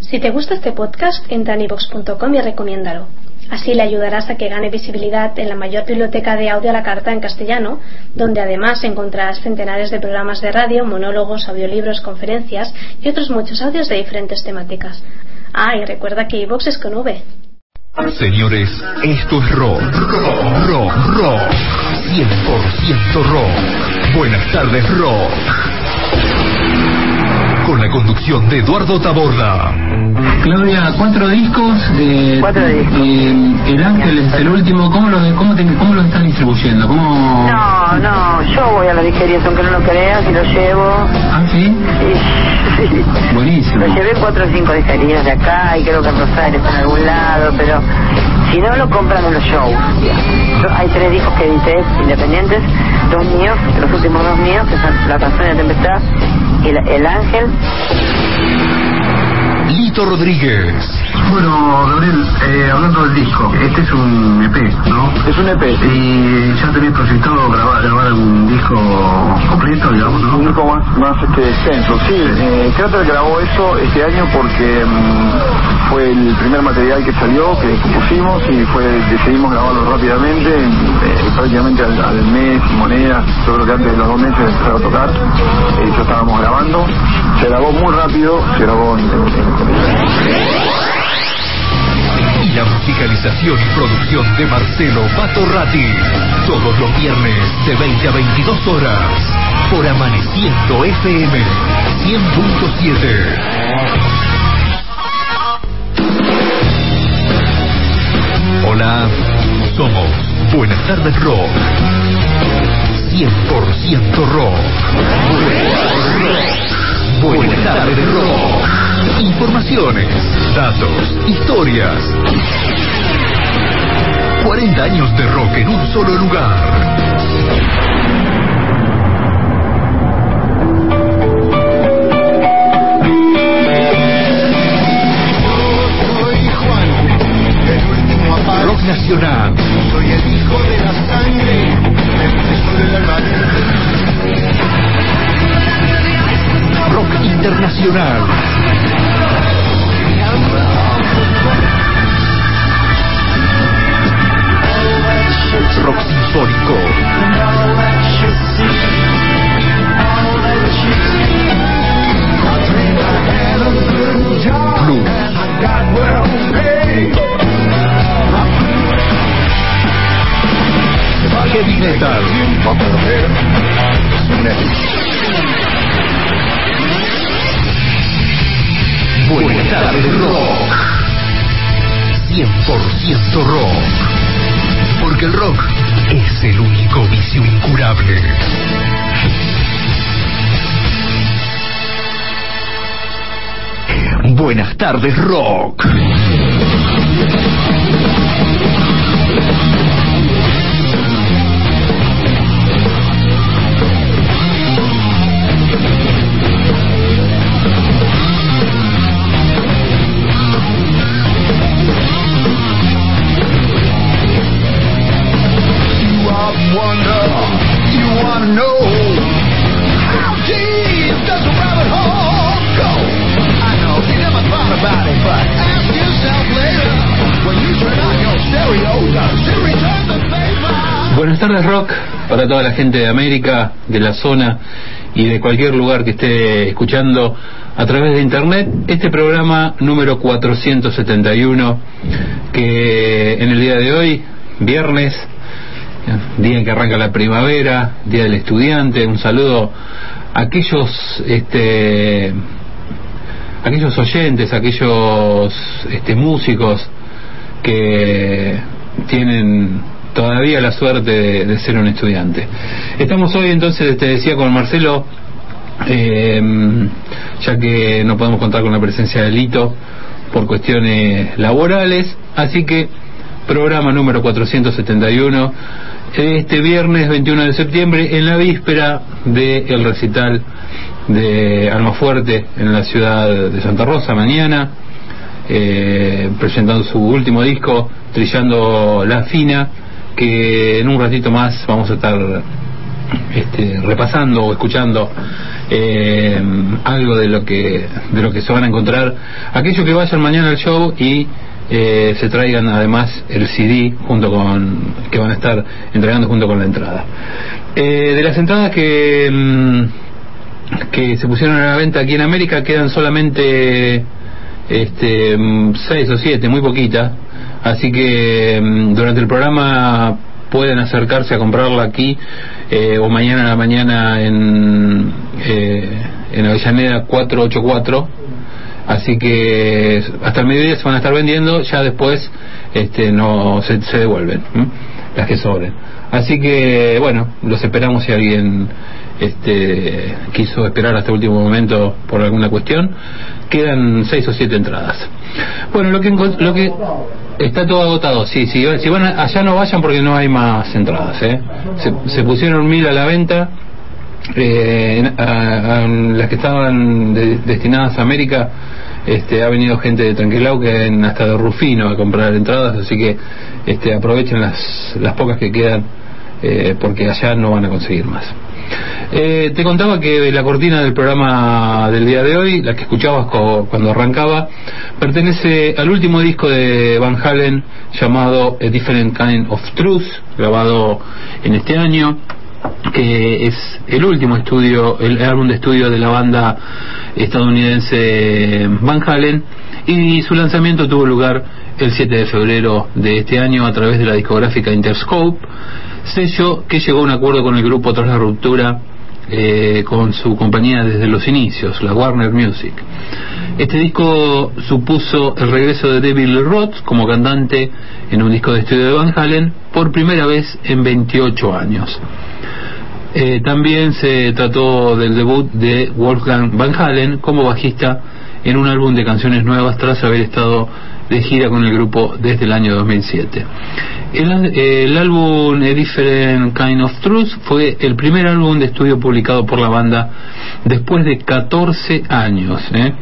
Si te gusta este podcast, entra en ivox.com y recomiéndalo. Así le ayudarás a que gane visibilidad en la mayor biblioteca de audio a la carta en castellano, donde además encontrarás centenares de programas de radio, monólogos, audiolibros, conferencias y otros muchos audios de diferentes temáticas. Ah, y recuerda que iVox es con V. Señores, esto es rock. Rock, rock, rock. 100% rock. Buenas tardes, rock. Con la conducción de Eduardo Taborda. Claudia, cuatro discos. Eh, Cuatro discos. eh, el Ángel es el último. ¿Cómo lo, cómo te- cómo lo están distribuyendo? ¿Cómo... No, no, yo voy a las disquerías aunque no lo creas y lo llevo. Ah, sí. Y, sí. Buenísimo. Lo llevé cuatro o cinco disquerías de acá y creo que en Rosario está en algún lado, pero si no lo compran en los shows. Hay tres discos que edité independientes, dos míos, los últimos dos míos, que son La canción de la tempestad y el Ángel. Lito Rodríguez. Bueno, Gabriel, eh, hablando del disco, este es un EP, ¿no? Es un EP. Y ya tenés proyectado grabar, grabar algún disco completo, digamos, Un ¿no? disco más, más este, extenso. Sí, eh, Cráter grabó eso este año porque mm, fue el primer material que salió, que compusimos y fue decidimos grabarlo rápidamente, eh, prácticamente al, al mes, moneda, yo creo que antes de los dos meses de empezar a tocar, eh, ya estábamos grabando. Se grabó muy rápido, se grabó en, en- Y la musicalización y producción de Marcelo Patorrati. Todos los viernes de 20 a 22 horas. Por Amaneciendo FM 100.7. Hola, somos Buenas tardes Rock. 100% rock. Buenas tardes Rock. Informaciones, datos, historias. 40 años de rock en un solo lugar. Rock Nacional, Soy el hijo de la sangre, el preso del alma. Rock Internacional. Tardes rock. Rock para toda la gente de América, de la zona y de cualquier lugar que esté escuchando a través de internet este programa número 471 que en el día de hoy, viernes, día en que arranca la primavera, día del estudiante, un saludo a aquellos este aquellos oyentes, aquellos este músicos que tienen todavía la suerte de, de ser un estudiante. Estamos hoy entonces, te decía con Marcelo, eh, ya que no podemos contar con la presencia de Lito por cuestiones laborales, así que programa número 471 este viernes 21 de septiembre en la víspera del recital de Almafuerte en la ciudad de Santa Rosa mañana eh, presentando su último disco Trillando la Fina que en un ratito más vamos a estar este, repasando o escuchando eh, algo de lo que de lo que se van a encontrar. Aquellos que vayan mañana al show y eh, se traigan además el CD junto con que van a estar entregando junto con la entrada. Eh, de las entradas que mm, que se pusieron a la venta aquí en América quedan solamente este mm, seis o siete muy poquitas así que mm, durante el programa pueden acercarse a comprarla aquí eh, o mañana a la mañana en eh, en Avellaneda 484 así que hasta el mediodía se van a estar vendiendo ya después este no se, devuelven las que sobren. Así que bueno los esperamos si alguien este quiso esperar hasta el último momento por alguna cuestión quedan seis o siete entradas bueno lo que lo que está todo agotado sí sí si van allá no vayan porque no hay más entradas ¿eh? se, pusieron mil a la venta eh, en- a- a las que estaban de- destinadas a América este, ha venido gente de Tranquilauquen hasta de Rufino a comprar entradas así que este, aprovechen las, las pocas que quedan eh, porque allá no van a conseguir más eh, te contaba que la cortina del programa del día de hoy, la que escuchabas co- cuando arrancaba, pertenece al último disco de Van Halen llamado A Different Kind of Truth, grabado en este año que es el último estudio, el álbum de estudio de la banda estadounidense Van Halen y su lanzamiento tuvo lugar el 7 de febrero de este año a través de la discográfica Interscope, sello que llegó a un acuerdo con el grupo tras la ruptura eh, con su compañía desde los inicios, la Warner Music. Este disco supuso el regreso de David Roth como cantante en un disco de estudio de Van Halen por primera vez en 28 años. Eh, también se trató del debut de Wolfgang Van Halen como bajista en un álbum de canciones nuevas tras haber estado de gira con el grupo desde el año 2007. El, álbum A Different Kind of Truth fue el primer álbum de estudio publicado por la banda después de 14 años. ¿eh?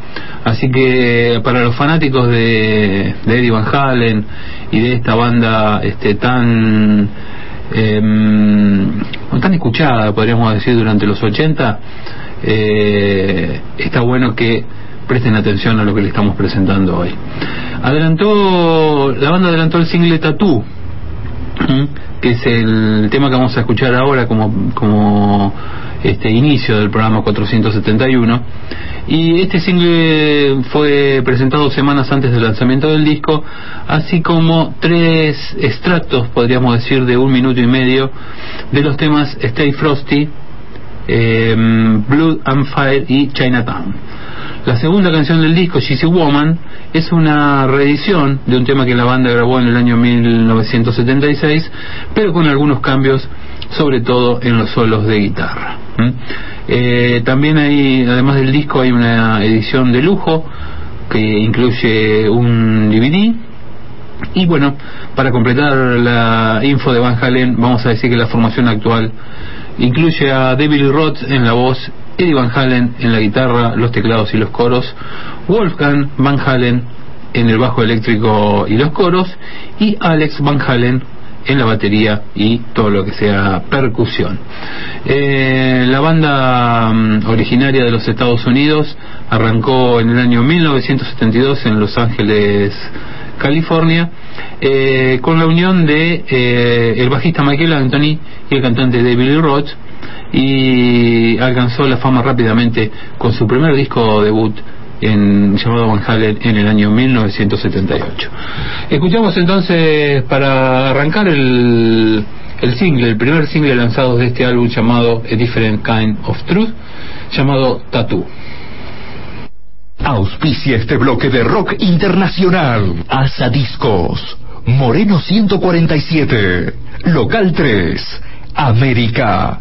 Así que para los fanáticos de, Eddie Van Halen y de esta banda este, tan eh, tan escuchada, podríamos decir, durante los 80, eh, está bueno que presten atención a lo que le estamos presentando hoy. Adelantó, la banda adelantó el single Tattoo, que es el tema que vamos a escuchar ahora como, como este inicio del programa 471 y este single fue presentado semanas antes del lanzamiento del disco así como tres extractos podríamos decir de un minuto y medio de los temas Stay Frosty eh, Blood and Fire y Chinatown la segunda canción del disco, She's a Woman, es una reedición de un tema que la banda grabó en el año 1976, pero con algunos cambios, sobre todo en los solos de guitarra. Eh, también hay, además del disco, hay una edición de lujo que incluye un DVD. Y bueno, para completar la info de Van Halen, vamos a decir que la formación actual incluye a David Roth en la voz, Eddie Van Halen en la guitarra, los teclados y los coros, Wolfgang Van Halen en el bajo eléctrico y los coros, y Alex Van Halen en la batería y todo lo que sea percusión. Eh, la banda mm, originaria de los Estados Unidos arrancó en el año 1972 en Los Ángeles, California, eh, con la unión de eh, el bajista Michael Anthony y el cantante David Roth y alcanzó la fama rápidamente con su primer disco debut en, llamado Van Halen en el año 1978. Escuchamos entonces para arrancar el, el single, el primer single lanzado de este álbum llamado A Different Kind of Truth, llamado Tattoo. Auspicia este bloque de rock internacional. Asa Discos. Moreno 147. Local 3. América.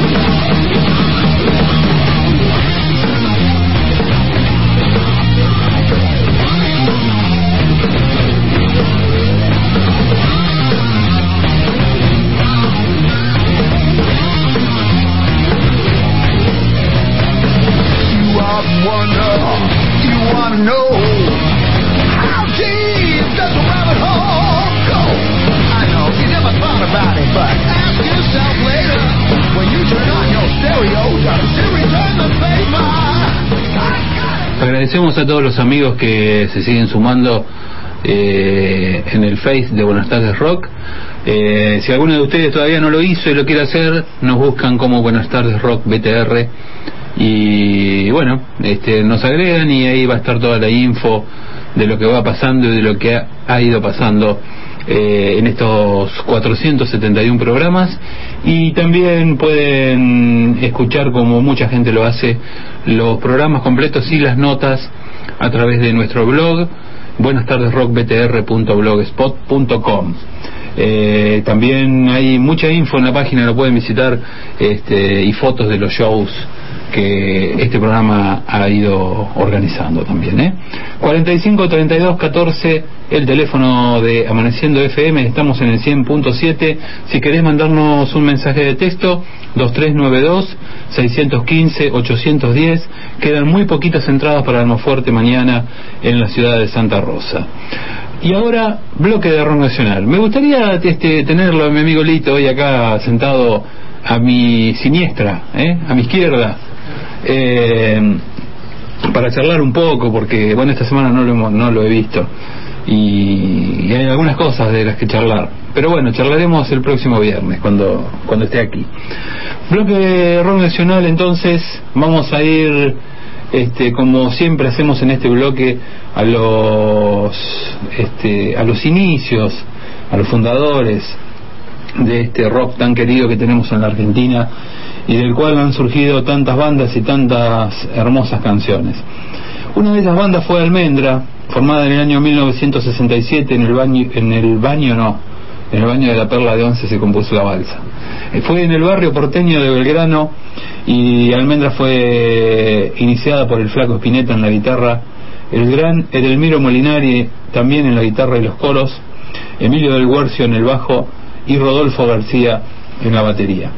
Agradecemos a todos los amigos que se siguen sumando eh, en el Face de Buenas tardes Rock. Eh, si alguno de ustedes todavía no lo hizo y lo quiere hacer, nos buscan como Buenas tardes Rock BTR y bueno, este, nos agregan y ahí va a estar toda la info de lo que va pasando y de lo que ha, ha ido pasando eh, en estos 471 programas. Y también pueden escuchar como mucha gente lo hace los programas completos y las notas a través de nuestro blog buenas tardes rockbtr.blogspot.com eh, también hay mucha info en la página, lo pueden visitar este, y fotos de los shows que este programa ha ido organizando también. ¿eh? 45 32 14, el teléfono de Amaneciendo FM, estamos en el 100.7. Si querés mandarnos un mensaje de texto, 2392 615 810. Quedan muy poquitas entradas para Almofuerte mañana en la ciudad de Santa Rosa. Y ahora, bloque de rock nacional. Me gustaría este, tenerlo a mi amigo Lito hoy acá sentado a mi siniestra, ¿eh? a mi izquierda, eh, para charlar un poco, porque bueno, esta semana no lo, hemos- no lo he visto y, y hay algunas cosas de las que charlar. Pero bueno, charlaremos el próximo viernes cuando, cuando esté aquí. Bloque rock nacional, entonces vamos a ir, este, como siempre hacemos en este bloque, a los, este, a los inicios, a los fundadores de este rock tan querido que tenemos en la Argentina y del cual han surgido tantas bandas y tantas hermosas canciones. Una de esas bandas fue Almendra, formada en el año 1967 en el baño, en el baño no, en el baño de la Perla de Once se compuso la balsa. Eh, Fue en el barrio porteño de Belgrano y Almendra fue iniciada por el flaco Spinetta en la guitarra, el gran Edelmiro Molinari también en la guitarra y los coros, Emilio del Guercio en el bajo y Rodolfo García en la batería.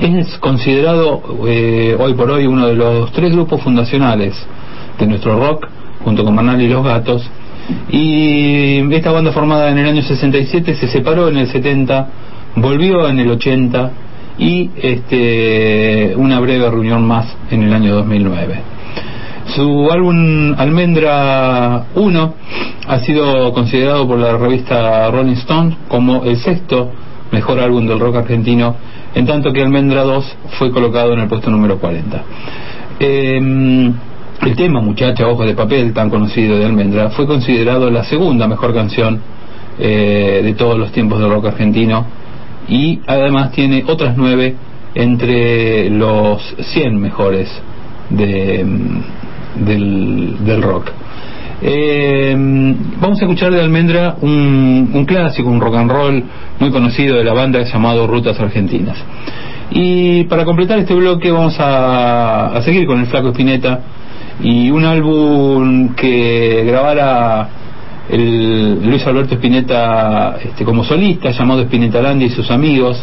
Es considerado eh, hoy por hoy uno de los tres grupos fundacionales de nuestro rock, junto con Manal y Los Gatos. Y esta banda formada en el año 67 se separó en el 70, volvió en el 80 y este, una breve reunión más en el año 2009. Su álbum Almendra 1 ha sido considerado por la revista Rolling Stone como el sexto mejor álbum del rock argentino, en tanto que Almendra 2 fue colocado en el puesto número 40. Eh, el tema Muchacha Ojos de Papel, tan conocido de Almendra, fue considerado la segunda mejor canción eh, de todos los tiempos del rock argentino y además tiene otras nueve entre los 100 mejores de, del, del rock. Eh, vamos a escuchar de Almendra un, un, clásico, un rock and roll muy conocido de la banda llamado Rutas Argentinas. Y para completar este bloque vamos a, a seguir con el Flaco Espineta y un álbum que grabara el Luis Alberto Espineta este, como solista llamado Espineta Landia y sus amigos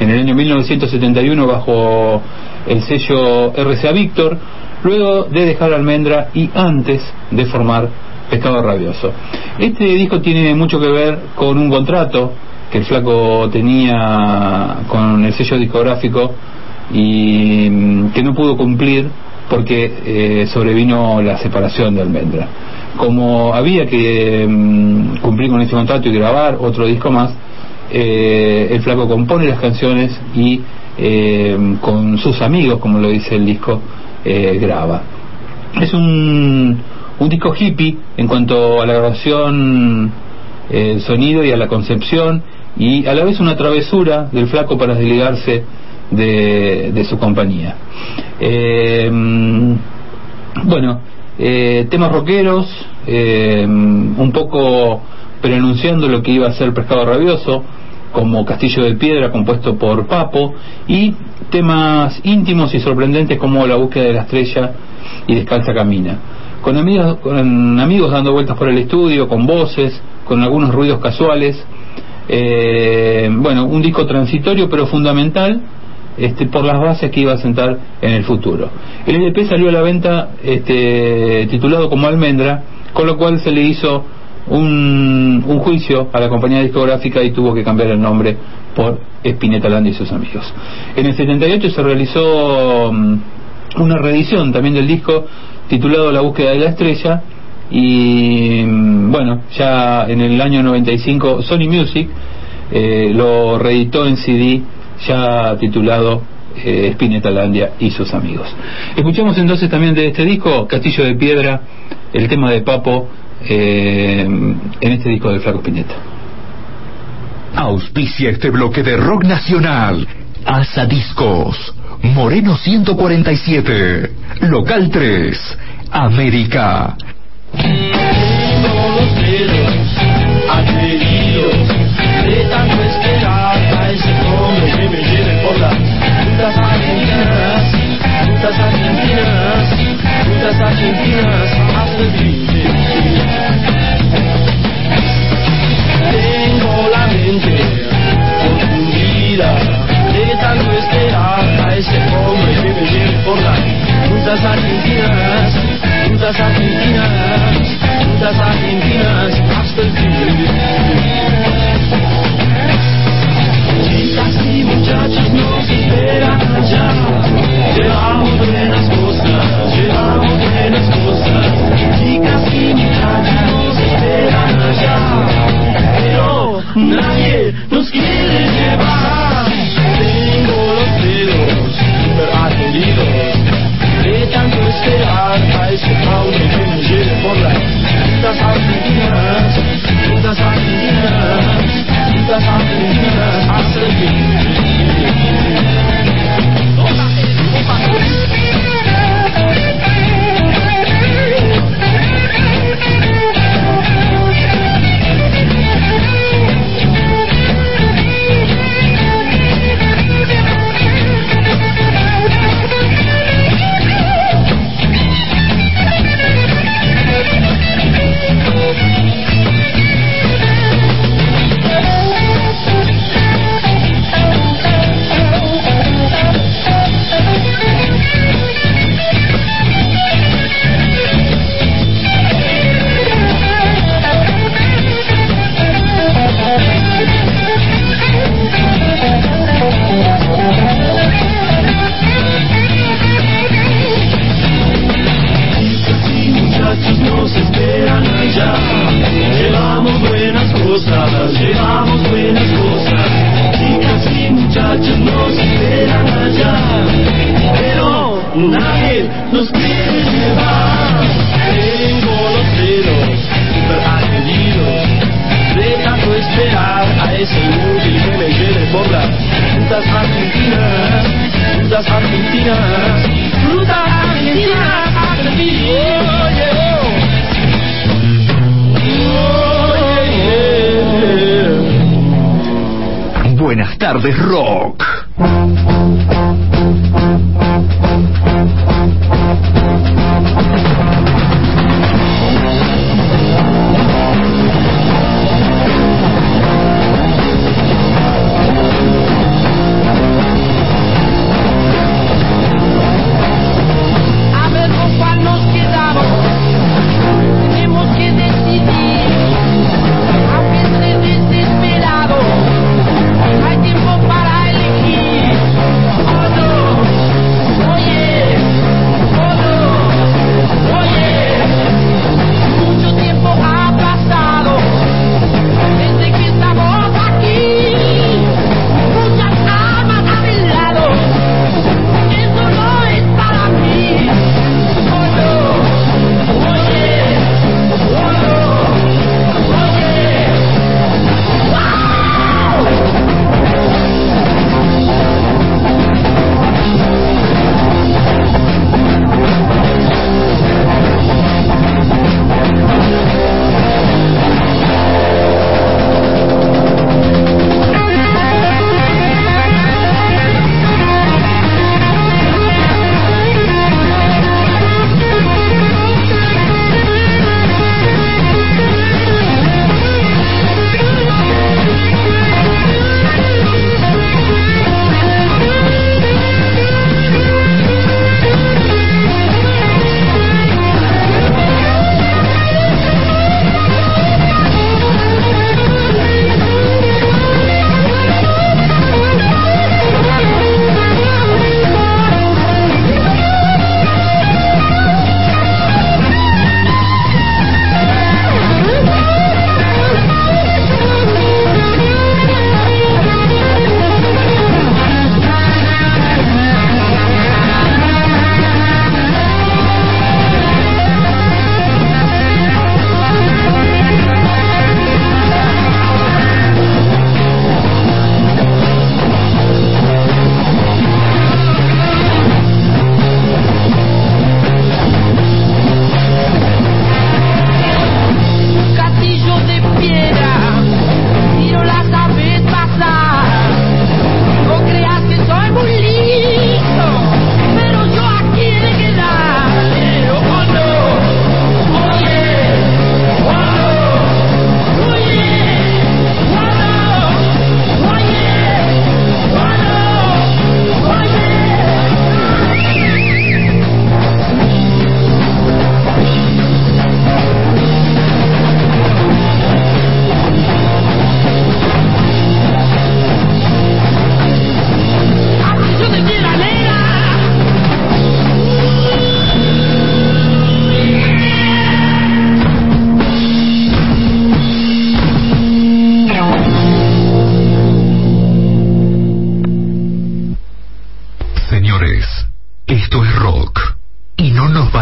en el año 1971 bajo el sello RCA Víctor luego de dejar Almendra y antes de formar Pescado Rabioso. Este disco tiene mucho que ver con un contrato que el flaco tenía con el sello discográfico y mm, que no pudo cumplir porque eh, sobrevino la separación de Almendra. Como había que mm, cumplir con ese contrato y grabar otro disco más, eh, el flaco compone las canciones y eh, con sus amigos, como lo dice el disco, eh, graba. Es un, disco hippie en cuanto a la grabación, el sonido y a la concepción, y a la vez una travesura del flaco para desligarse de, su compañía. Eh, bueno, eh, temas rockeros, eh, un poco preanunciando lo que iba a ser Pescado Rabioso, como Castillo de Piedra, compuesto por Papo, y temas íntimos y sorprendentes como La búsqueda de la estrella y Descalza Camina. Con amigos, con amigos dando vueltas por el estudio, con voces, con algunos ruidos casuales. Eh, bueno, un disco transitorio pero fundamental este, por las bases que iba a sentar en el futuro. El LP salió a la venta este, titulado como Almendra, con lo cual se le hizo un, un, juicio a la compañía discográfica y tuvo que cambiar el nombre por Spinetta Land y sus amigos. En el 78 se realizó um, una reedición también del disco titulado La búsqueda de la estrella y bueno, ya en el año 95 Sony Music eh, lo reeditó en CD ya titulado eh, Spinetta Landia y sus amigos. Escuchamos entonces también de este disco Castillo de Piedra, el tema de Papo eh, en este disco de Flaco Spinetta. Auspicia este bloque de rock nacional. Asa Discos. Moreno 147. Local 3. América. Rutas argentinas, rutas argentinas, rutas argentinas hasta el fin. Chicas y muchachos nos esperan allá. Llevamos buenas cosas, llevamos buenas cosas. Chicas y muchachos nos esperan allá. Pero nadie nos quiere llevar. es que alma, por. tardes rock.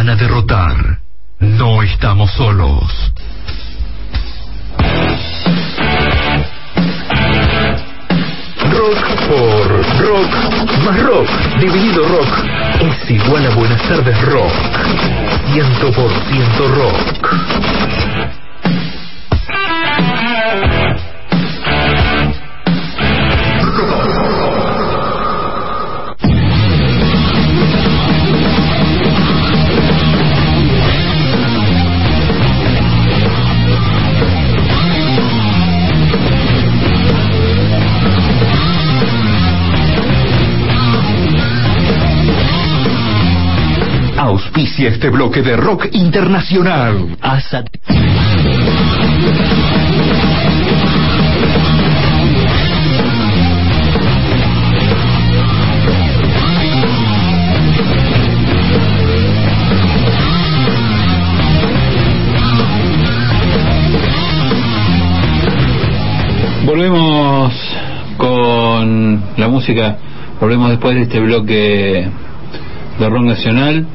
van a derrotar. No estamos solos. Rock por rock más rock dividido rock es igual a buenas tardes rock. Ciento por ciento rock. auspicia este bloque de rock internacional. Volvemos con la música, volvemos después de este bloque de rock nacional.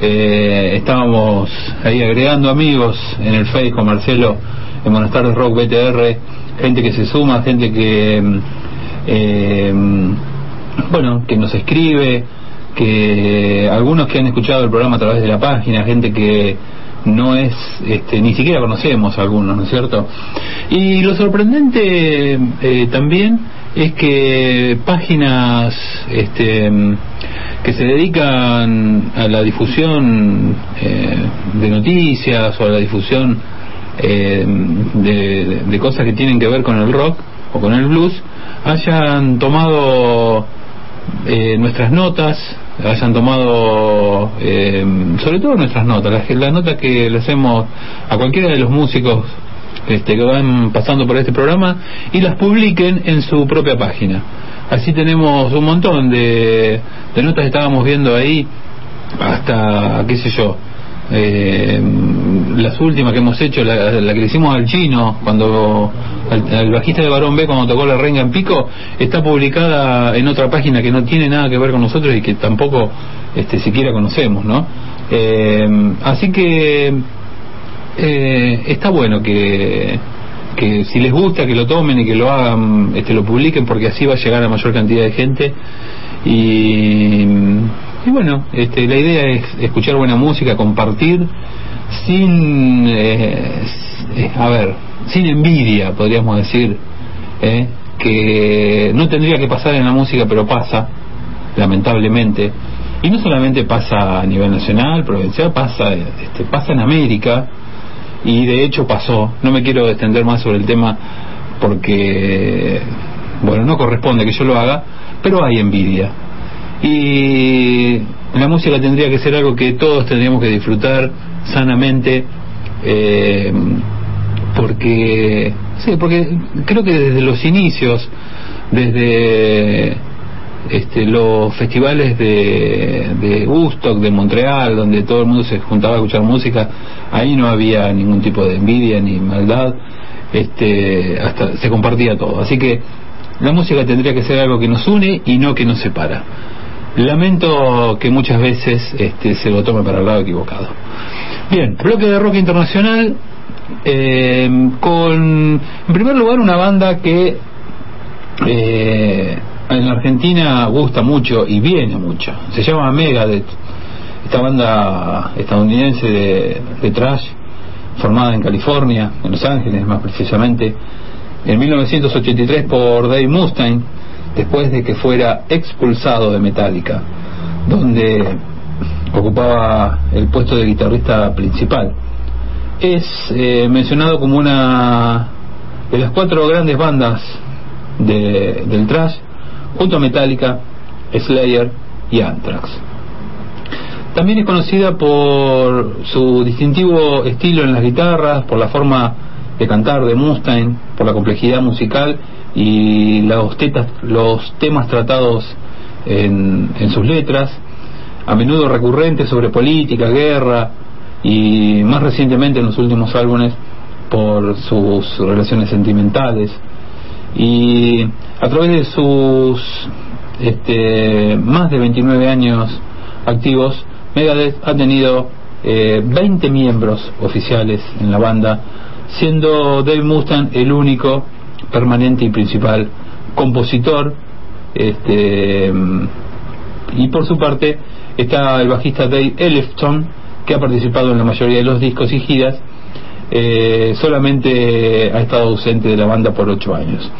Eh, estábamos ahí agregando amigos en el Face con Marcelo en Buenas tardes Rock BTR, gente que se suma, gente que, mm, eh, bueno, que nos escribe, que algunos que han escuchado el programa a través de la página, gente que no es, este, ni siquiera conocemos algunos, ¿no es cierto? Y lo sorprendente eh, también es que páginas este, que se dedican a la difusión eh, de noticias o a la difusión eh, de, cosas que tienen que ver con el rock o con el blues hayan tomado eh, nuestras notas, hayan tomado, eh, sobre todo nuestras notas, las, las notas que le hacemos a cualquiera de los músicos este, que van pasando por este programa y las publiquen en su propia página. Así tenemos un montón de, de notas que estábamos viendo ahí, hasta, qué sé yo, eh, las últimas que hemos hecho, la, que le hicimos al chino, cuando al, al bajista de Barón B cuando tocó la renga en pico, está publicada en otra página que no tiene nada que ver con nosotros y que tampoco este, siquiera conocemos, ¿no? Eh, así que eh, está bueno que, que si les gusta que lo tomen y que lo hagan, este, lo publiquen porque así va a llegar a mayor cantidad de gente. Y, bueno, este, la idea es escuchar buena música, compartir sin, eh, a ver, sin envidia, podríamos decir, eh, que no tendría que pasar en la música, pero pasa, lamentablemente. Y no solamente pasa a nivel nacional, provincial, pasa, este, pasa en América, y de hecho pasó. No me quiero extender más sobre el tema porque, bueno, no corresponde que yo lo haga, pero hay envidia. Y la música tendría que ser algo que todos tendríamos que disfrutar sanamente, eh, porque, sí, porque creo que desde los inicios, desde este, los festivales de, de Woodstock, de Montreal, donde todo el mundo se juntaba a escuchar música, ahí no había ningún tipo de envidia ni maldad, este, hasta se compartía todo. Así que la música tendría que ser algo que nos une y no que nos separa. Lamento que muchas veces este, se lo tome para el lado equivocado. Bien, bloque de rock internacional eh, con, en primer lugar, una banda que eh, en Argentina gusta mucho y viene mucho. Se llama Megadeth, esta banda estadounidense de, de trash, formada en California, en Los Ángeles más precisamente, en 1983 por Dave Mustaine, después de que fuera expulsado de Metallica, donde ocupaba el puesto de guitarrista principal. Es eh, mencionado como una de las cuatro grandes bandas de, del trash, junto a Metallica, Slayer y Anthrax. También es conocida por su distintivo estilo en las guitarras, por la forma de cantar de Mustaine, por la complejidad musical y los, tetas, los temas tratados en, en sus letras, a menudo recurrentes sobre política, guerra y más recientemente en los últimos álbumes por sus relaciones sentimentales y a través de sus este, más de 29 años activos Megadeth ha tenido eh, 20 miembros oficiales en la banda siendo Dave Mustaine el único permanente y principal compositor este y por su parte está el bajista Dave Ellefson que ha participado en la mayoría de los discos y giras eh, solamente ha estado ausente de la banda por 8 años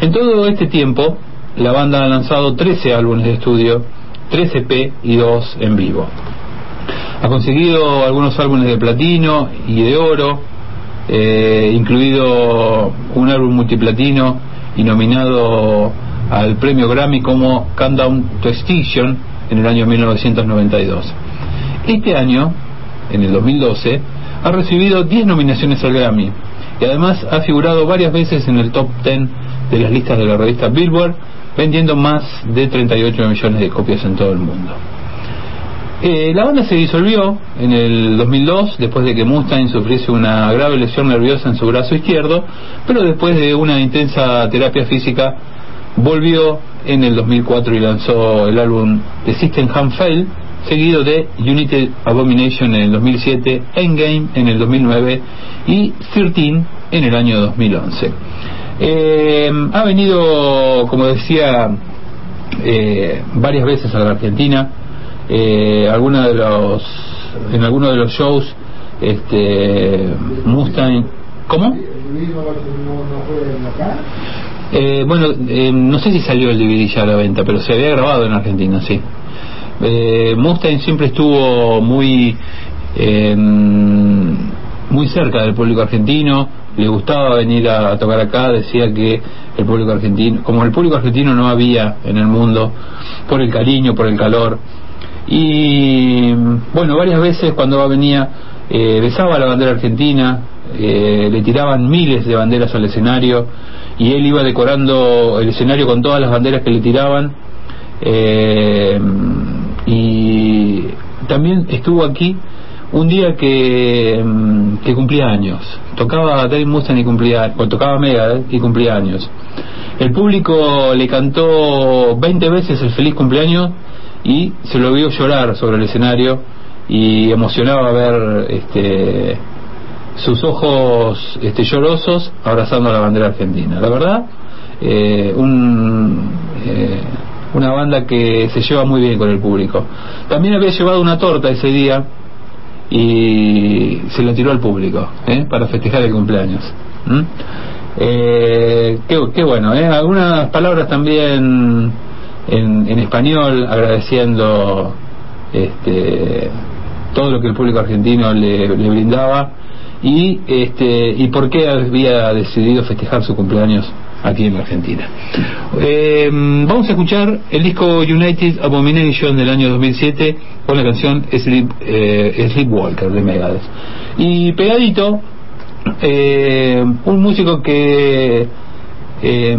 en todo este tiempo la banda ha lanzado 13 álbumes de estudio 3 EP y 2 en vivo ha conseguido algunos álbumes de platino y de oro eh, incluido un álbum multiplatino y nominado al premio Grammy como Countdown to Extinction en el año 1992. Este año, en el 2012, ha recibido 10 nominaciones al Grammy y además ha figurado varias veces en el top 10 de las listas de la revista Billboard, vendiendo más de 38 millones de copias en todo el mundo. Eh, la banda se disolvió en el 2002 después de que Mustaine sufriese una grave lesión nerviosa en su brazo izquierdo, pero después de una intensa terapia física volvió en el 2004 y lanzó el álbum The System Can Fail seguido de United Abomination en el 2007, Endgame en el 2009 y 13 en el año 2011. Eh, ha venido, como decía, eh, varias veces a la Argentina, eh, alguna de los, en algunos de los shows, este, Mustang, ¿cómo? Eh, bueno, eh, no sé si salió el DVD ya a la venta, pero se había grabado en Argentina, sí. Eh, Mustaine siempre estuvo muy eh, muy cerca del público argentino, le gustaba venir a, tocar acá, decía que el público argentino, como el público argentino no había en el mundo, por el cariño, por el calor, y bueno, varias veces cuando venía eh, besaba la bandera argentina, eh, le tiraban miles de banderas al escenario y él iba decorando el escenario con todas las banderas que le tiraban. Eh, también estuvo aquí un día que, mm, cumplía años. Tocaba Dave Mustaine y cumplía, o tocaba Megadeth y cumplía años. El público le cantó 20 veces el feliz cumpleaños y se lo vio llorar sobre el escenario y emocionaba ver este sus ojos este, llorosos abrazando la bandera argentina. La verdad, eh, un, eh, una banda que se lleva muy bien con el público. También había llevado una torta ese día y se la tiró al público ¿eh? para festejar el cumpleaños. ¿Mm? Eh, qué, qué bueno, ¿eh? algunas palabras también en, en español agradeciendo este, todo lo que el público argentino le, le brindaba y este y por qué había decidido festejar su cumpleaños aquí en Argentina. Eh, vamos a escuchar el disco United Abomination del año 2007 con la canción Sleep, eh, Sleepwalker de Megadeth. Y pegadito, eh, un músico que eh,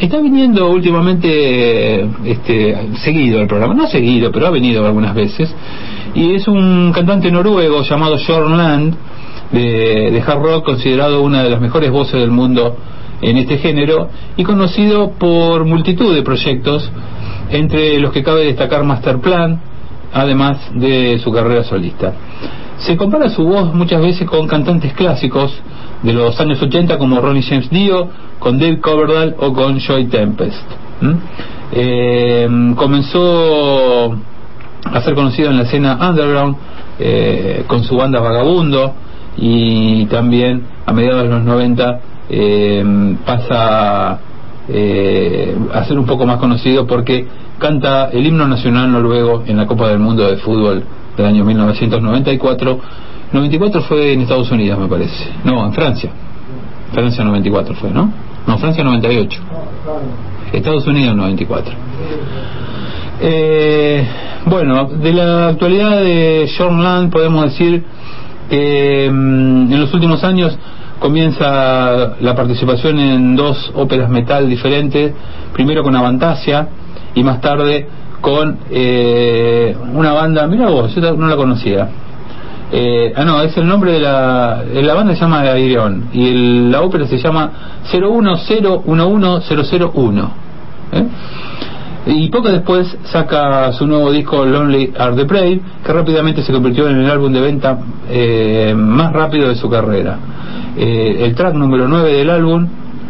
está viniendo últimamente este, seguido al programa, no seguido, pero ha venido algunas veces, y es un cantante noruego llamado Jorn Land, de, de hard rock, considerado una de las mejores voces del mundo en este género y conocido por multitud de proyectos, entre los que cabe destacar Masterplan, además de su carrera solista. Se compara su voz muchas veces con cantantes clásicos de los años 80 como Ronnie James Dio, con Dave Coverdale o con Joy Tempest. Eh, comenzó a ser conocido en la escena underground eh, con su banda Vagabundo y también a mediados de los 90 eh, pasa a ser un poco más conocido porque canta el himno nacional noruego en la Copa del Mundo de Fútbol del año 1994. 94 fue en Estados Unidos, me parece. No, en Francia. Francia 94 fue, ¿no? No, Francia 98. Estados Unidos 94. Eh, bueno, de la actualidad de John Land podemos decir que mm, en los últimos años comienza la participación en dos óperas metal diferentes, primero con Avantasia y más tarde con eh, una banda, mira vos, yo no la conocía. Eh, ah, no, es el nombre de la, la banda se llama Airion y el, la ópera se llama 01011001. ¿eh? Y poco después saca su nuevo disco Lonely Are the Brave, que rápidamente se convirtió en el álbum de venta eh, más rápido de su carrera. Eh, el track número 9 del álbum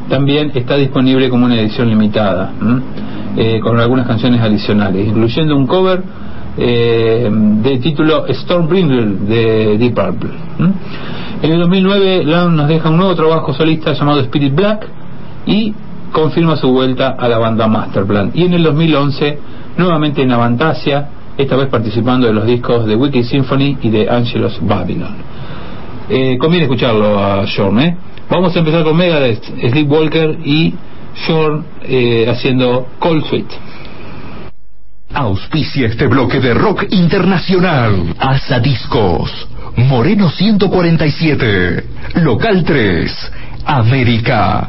también está disponible como una edición limitada, eh, con algunas canciones adicionales, incluyendo un cover de título Stormbringer de Deep Purple. En el 2009 Lam nos deja un nuevo trabajo solista llamado Spirit Black y confirma su vuelta a la banda Masterplan. Y en el 2011, nuevamente en Avantasia, esta vez participando de los discos de Wiki Symphony y de Angelos Babylon. Eh, conviene escucharlo a Sean, ¿eh? Vamos a empezar con Megadeth, Sleepwalker y Sean eh, haciendo Cold Sweet. Auspicia este bloque de rock internacional. Asa Discos. Moreno 147. Local 3. América.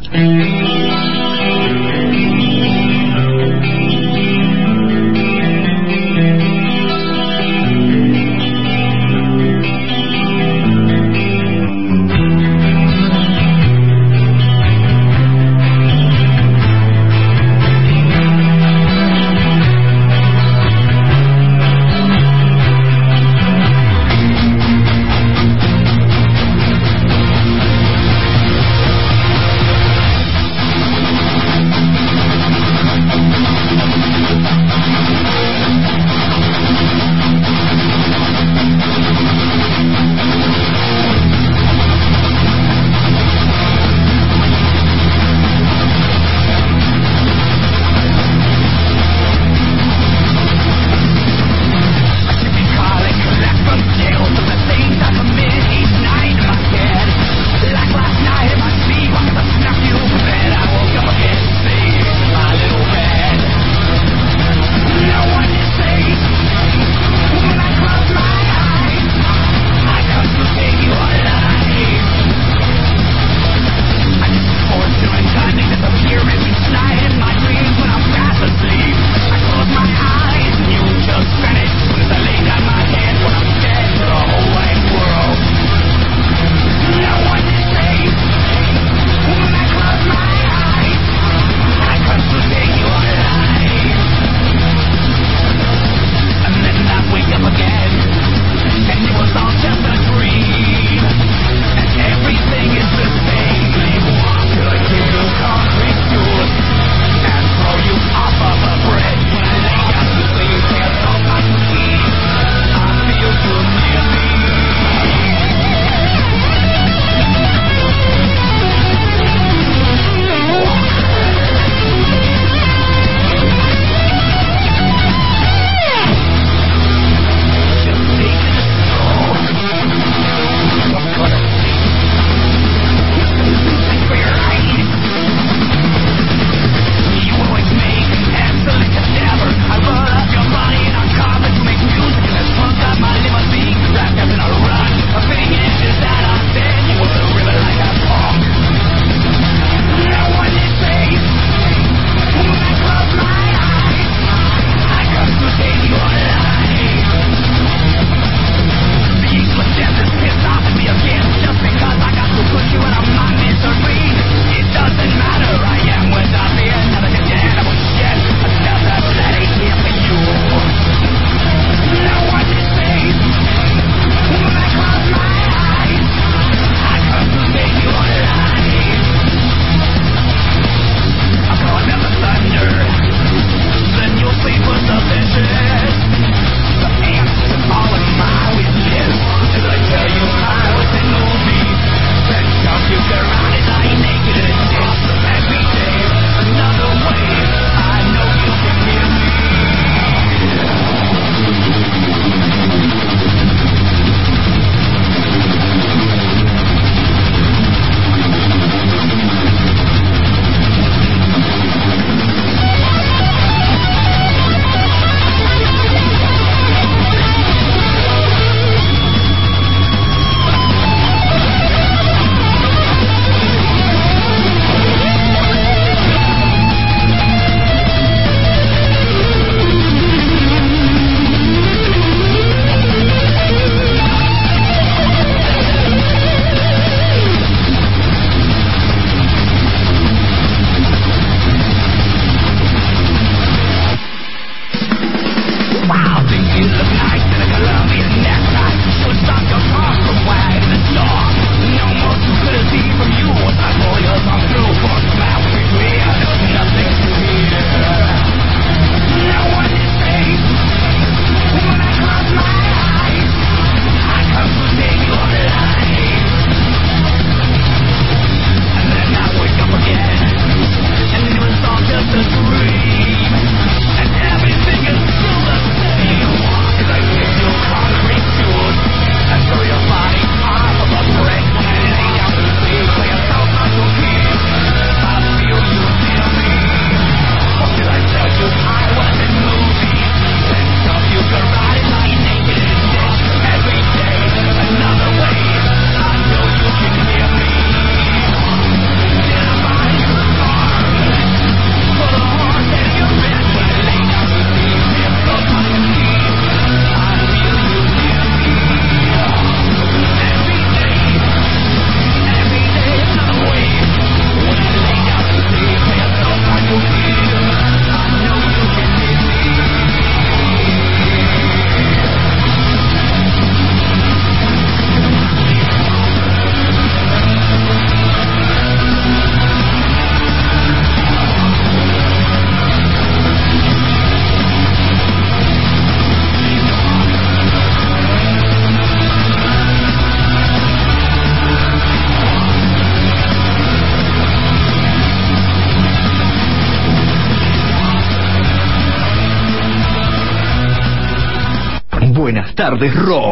Tardes, Rock.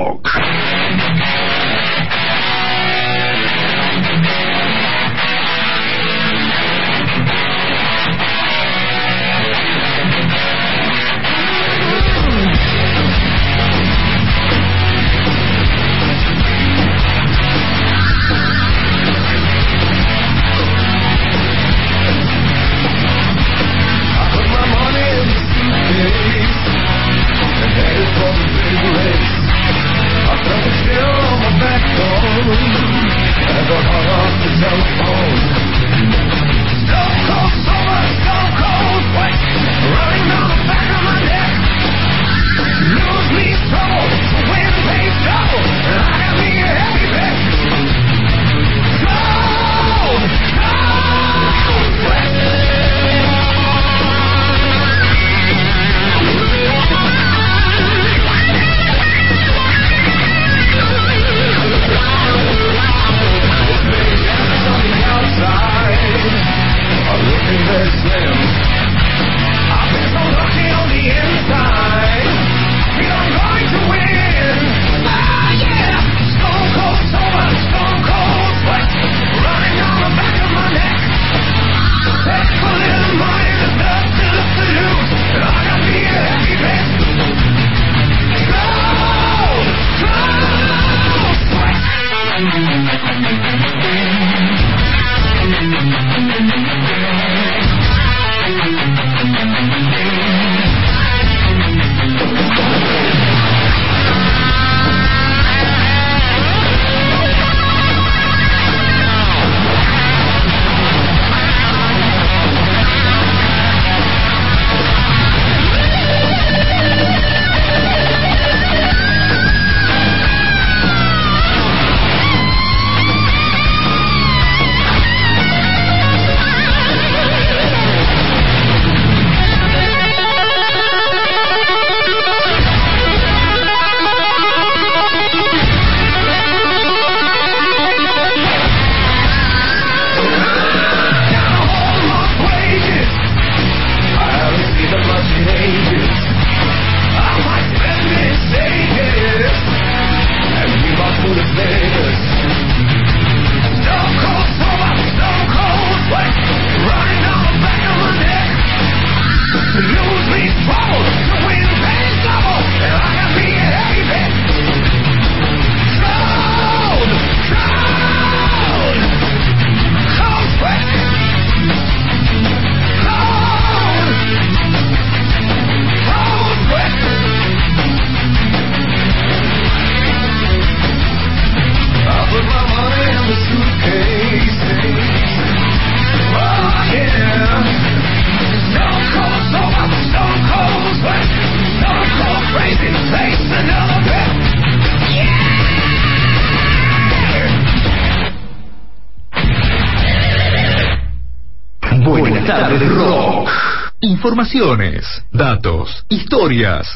Datos, historias.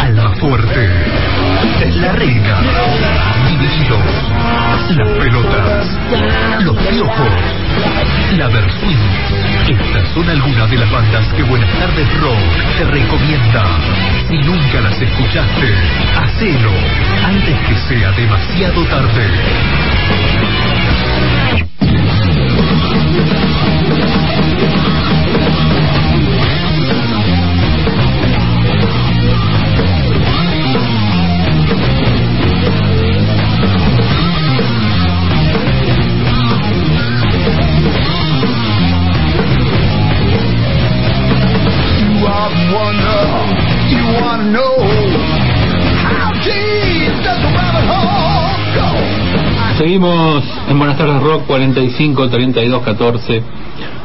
Alma fuerte. La reina. Divididos. Las pelotas. Los piojos. La Versuit. Estas son algunas de las bandas que Buenas tardes Rock te recomienda. Si nunca las escuchaste, hacelo antes que sea demasiado tarde. Seguimos en Buenas tardes Rock 45 32 14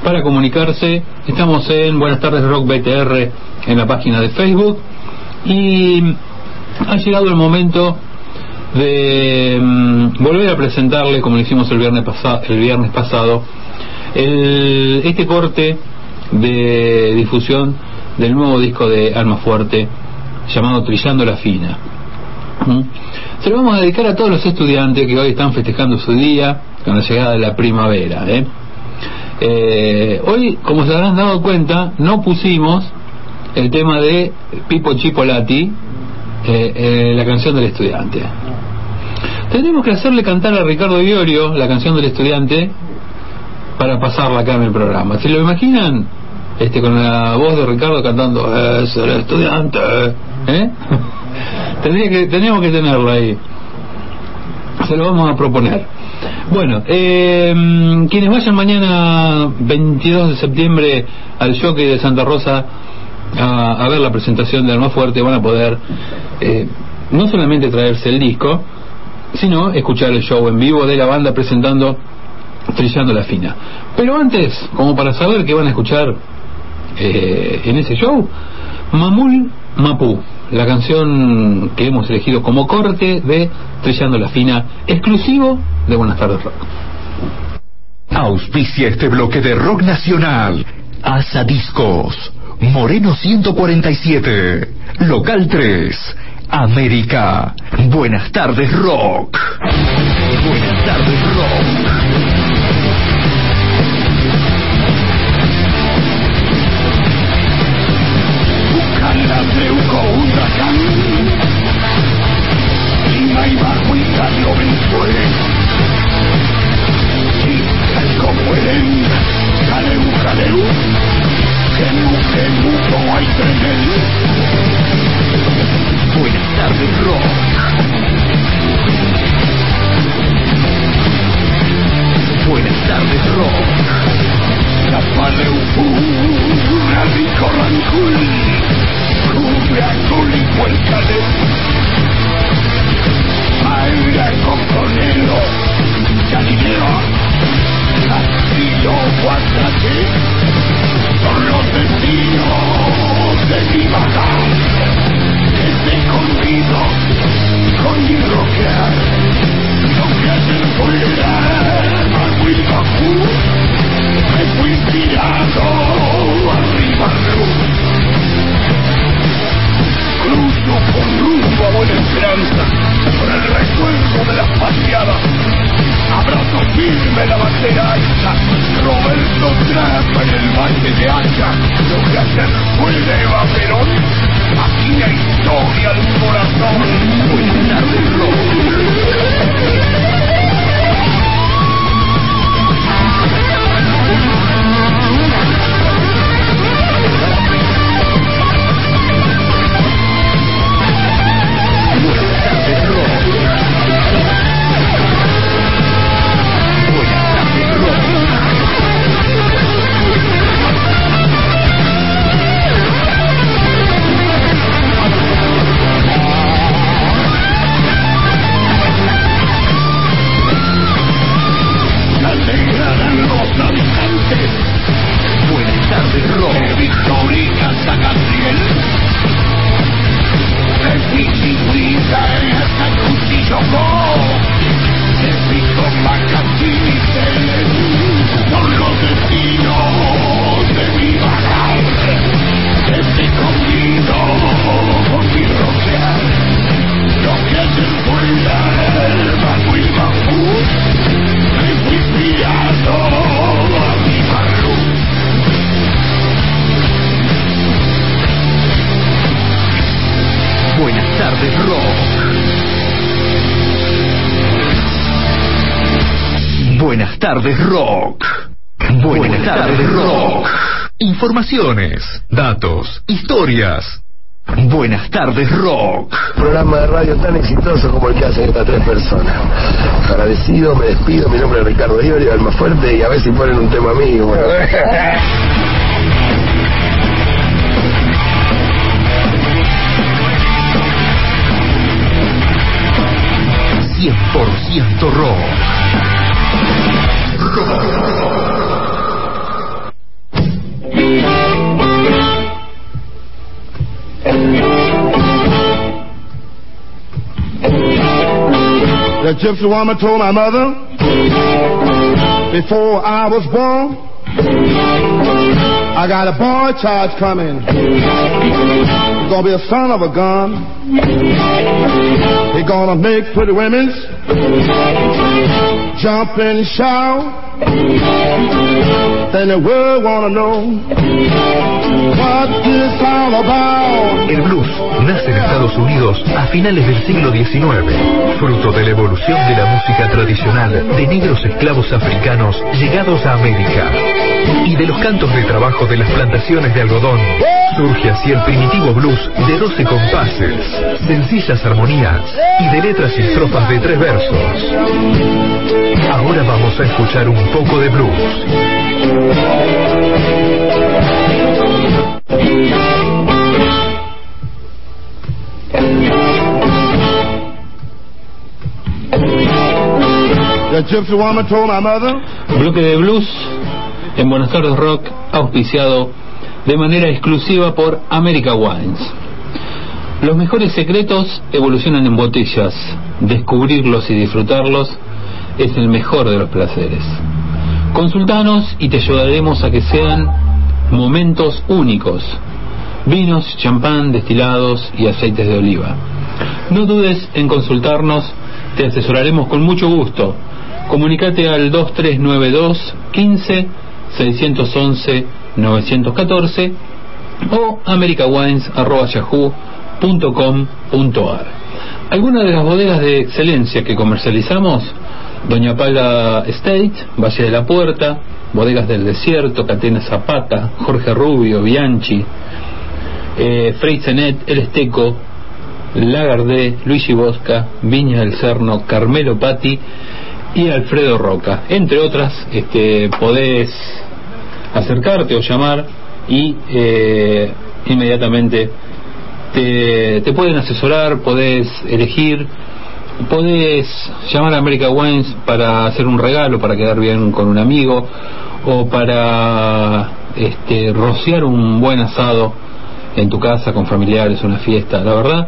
para comunicarse. Estamos en Buenas tardes Rock BTR en la página de Facebook y ha llegado el momento de mm, volver a presentarle, como lo hicimos el viernes, pasa- el viernes pasado, el- este corte de difusión del nuevo disco de Alma Fuerte llamado Trillando la Fina. ¿Mm? Se lo vamos a dedicar a todos los estudiantes que hoy están festejando su día con la llegada de la primavera. ¿eh? Eh, hoy, como se habrán dado cuenta, no pusimos el tema de Pipo Chipolati, eh, eh, la canción del estudiante. Tenemos que hacerle cantar a Ricardo Iorio la canción del estudiante para pasarla acá en el programa. ¿Se lo imaginan? Este, con la voz de Ricardo cantando Es el estudiante. Tendría que, Teníamos que tenerlo ahí. Se lo vamos a proponer. Bueno, eh, quienes vayan mañana 22 de septiembre al Jockey de Santa Rosa a, ver la presentación de Alma Fuerte van a poder eh, no solamente traerse el disco sino escuchar el show en vivo de la banda presentando Trillando la Fina. Pero antes, como para saber qué van a escuchar eh, en ese show, Mamul Mapu, la canción que hemos elegido como corte de Trillando la Fina, exclusivo de Buenas tardes Rock. Auspicia este bloque de rock nacional. Asa Discos. Moreno 147. Local 3. América. Buenas tardes rock. Buenas tardes rock. Historias. Buenas tardes rock. programa de radio tan exitoso como el que hacen estas tres personas. Agradecido, me despido, mi nombre es Ricardo Iorio, Alma Fuerte, y a ver si ponen un tema mío. Bueno. 100% rock. The gypsy woman told my mother before I was born, I got a boy child coming. He's gonna be a son of a gun. He's gonna make pretty women jump and shout. The world wanna know this all about? El blues nace en Estados Unidos a finales del siglo XIX, fruto de la evolución de la música tradicional de negros esclavos africanos llegados a América y de los cantos de trabajo de las plantaciones de algodón. Surge así el primitivo blues de 12 compases, sencillas armonías y de letras y estrofas de tres versos. Ahora vamos a escuchar un poco de blues. The gypsy woman told my mother. Bloque de blues en Buenos Tardes Rock, auspiciado de manera exclusiva por America Wines. Los mejores secretos evolucionan en botellas. Descubrirlos y disfrutarlos es el mejor de los placeres. Consultanos y te ayudaremos a que sean momentos únicos. Vinos, champán, destilados y aceites de oliva. No dudes en consultarnos, te asesoraremos con mucho gusto. Comunicate al 2392 15 611 914 o americawines.yahoo.com.ar. Algunas de las bodegas de excelencia que comercializamos, Doña Paula Estate, Valle de la Puerta, Bodegas del Desierto, Catena Zapata, Jorge Rubio, Bianchi, eh, Freisenet, El Esteco, Lagardé, Luigi Bosca, Viña del Cerno, Carmelo Patti y Alfredo Roca. Entre otras, este, podés acercarte o llamar y eh, inmediatamente te, te pueden asesorar, podés elegir, podés llamar a America Wines para hacer un regalo, para quedar bien con un amigo o para este, rociar un buen asado en tu casa con familiares, una fiesta. La verdad,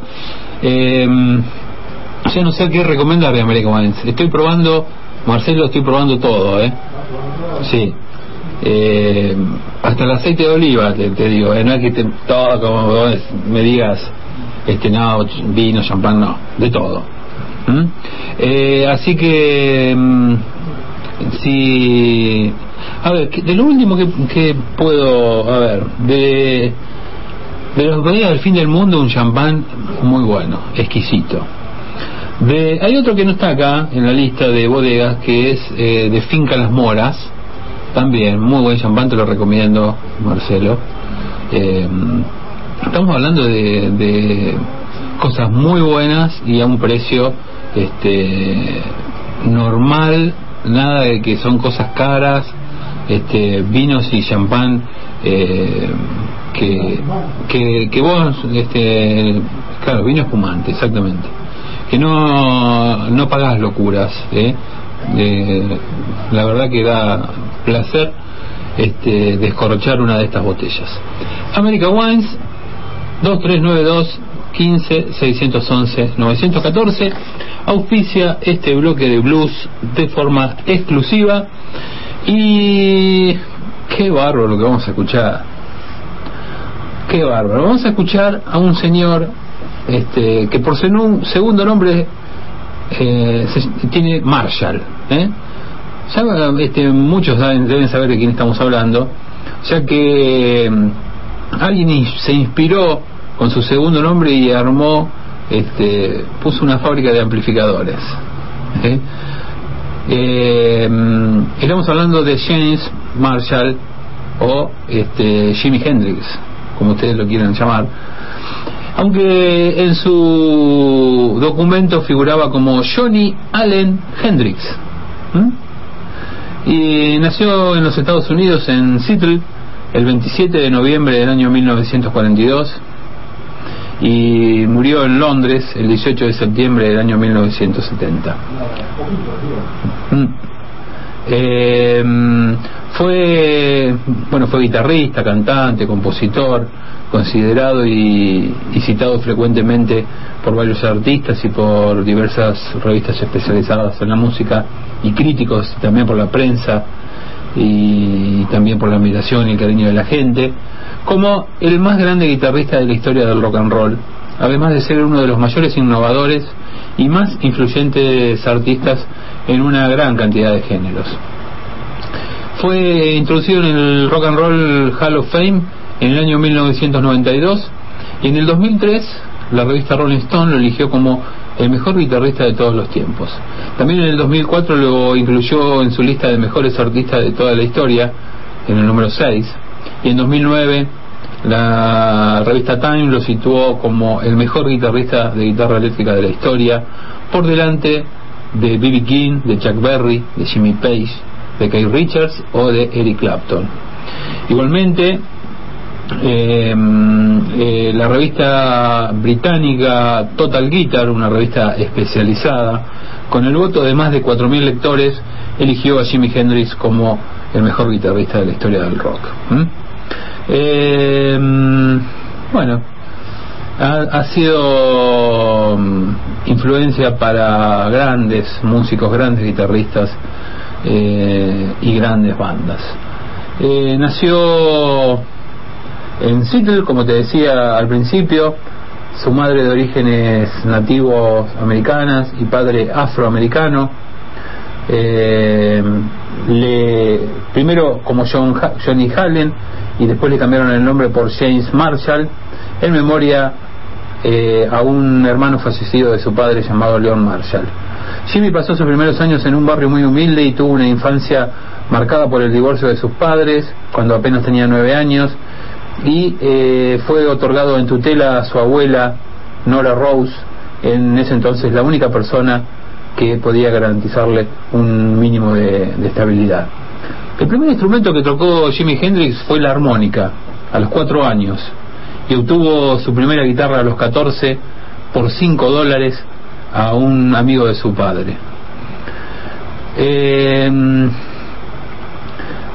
eh, no sé qué recomendar de American Wines. Estoy probando, Marcelo, estoy probando todo, ¿eh? Sí. Eh, hasta el aceite de oliva, te, digo, ¿eh? no es que te, todo como me digas, este, no, vino, champán, no, de todo. ¿Mm? Eh, así que, mm, si, a ver, de lo último que, que puedo, a ver, de, de los bodegas del fin del mundo, un champán muy bueno, exquisito. De, hay otro que no está acá en la lista de bodegas, que es eh, de Finca Las Moras, también, muy buen champán, te lo recomiendo, Marcelo. Eh, estamos hablando de, de cosas muy buenas y a un precio este normal, nada de que son cosas caras, este vinos y champán eh, que, que, que vos, este, claro, vino espumante, exactamente, que no, no pagás locuras, ¿eh? Eh, la verdad que da placer este, descorchar una de estas botellas. America Wines 2392 15 611 914 auspicia este bloque de blues de forma exclusiva. Y qué bárbaro lo que vamos a escuchar. Qué bárbaro. Vamos a escuchar a un señor este, que por un segundo nombre eh, tiene Marshall ¿eh? este, muchos deben saber de quién estamos hablando. Ya que mm, alguien se inspiró con su segundo nombre y armó este, puso una fábrica de amplificadores ¿eh? Estamos hablando de James Marshall o este, Jimi Hendrix como ustedes lo quieran llamar aunque en su documento figuraba como Johnny Allen Hendrix. Y nació en los Estados Unidos, en Seattle, el 27 de noviembre del año 1942 y murió en Londres el 18 de septiembre del año 1970. Mm. Eh, fue bueno fue guitarrista, cantante, compositor, considerado y, y citado frecuentemente por varios artistas y por diversas revistas especializadas en la música y críticos también por la prensa y también por la admiración y el cariño de la gente como el más grande guitarrista de la historia del rock and roll además de ser uno de los mayores innovadores y más influyentes artistas en una gran cantidad de géneros. Fue introducido en el Rock and Roll Hall of Fame en el año 1992 y en el 2003 la revista Rolling Stone lo eligió como el mejor guitarrista de todos los tiempos. También en el 2004 lo incluyó en su lista de mejores artistas de toda la historia, en el número 6, y en 2009 la revista Time lo situó como el mejor guitarrista de guitarra eléctrica de la historia, por delante de B.B. King, de Chuck Berry, de Jimmy Page, de Keith Richards o de Eric Clapton. Igualmente, eh, eh, la revista británica Total Guitar, una revista especializada, con el voto de más de 4.000 lectores, eligió a Jimi Hendrix como el mejor guitarrista de la historia del rock. Eh, bueno, ha, sido mm, influencia para grandes músicos, grandes guitarristas y grandes bandas. Nació en Seattle, como te decía al principio, su madre de orígenes nativos americanas y padre afroamericano. Eh, le, primero como Johnny Hallen y después le cambiaron el nombre por James Marshall en memoria eh, a un hermano fallecido de su padre llamado Leon Marshall. Jimmy pasó sus primeros años en un barrio muy humilde y tuvo una infancia marcada por el divorcio de sus padres cuando apenas tenía nueve años y eh, fue otorgado en tutela a su abuela Nora Rose, en ese entonces la única persona que podía garantizarle un mínimo de, estabilidad. El primer instrumento que tocó Jimi Hendrix fue la armónica, a los cuatro años, y obtuvo su primera guitarra a los 14 por 5 dólares a un amigo de su padre. Eh,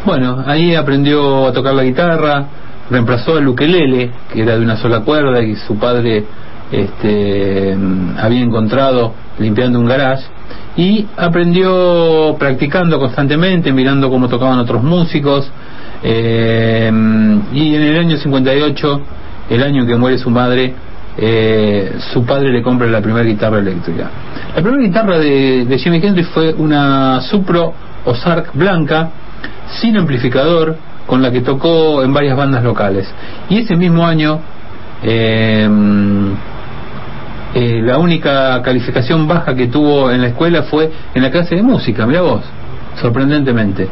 bueno, ahí aprendió a tocar la guitarra, reemplazó el ukelele, que era de una sola cuerda y su padre este, había encontrado limpiando un garage, y aprendió practicando constantemente, mirando cómo tocaban otros músicos, eh, y en el año 58, el año en que muere su madre, eh, su padre le compra la primera guitarra eléctrica. La primera guitarra de, de Jimi Hendrix fue una Supro Ozark blanca, sin amplificador, con la que tocó en varias bandas locales. Y ese mismo año, eh, eh, la única calificación baja que tuvo en la escuela fue en la clase de música, mira vos, sorprendentemente.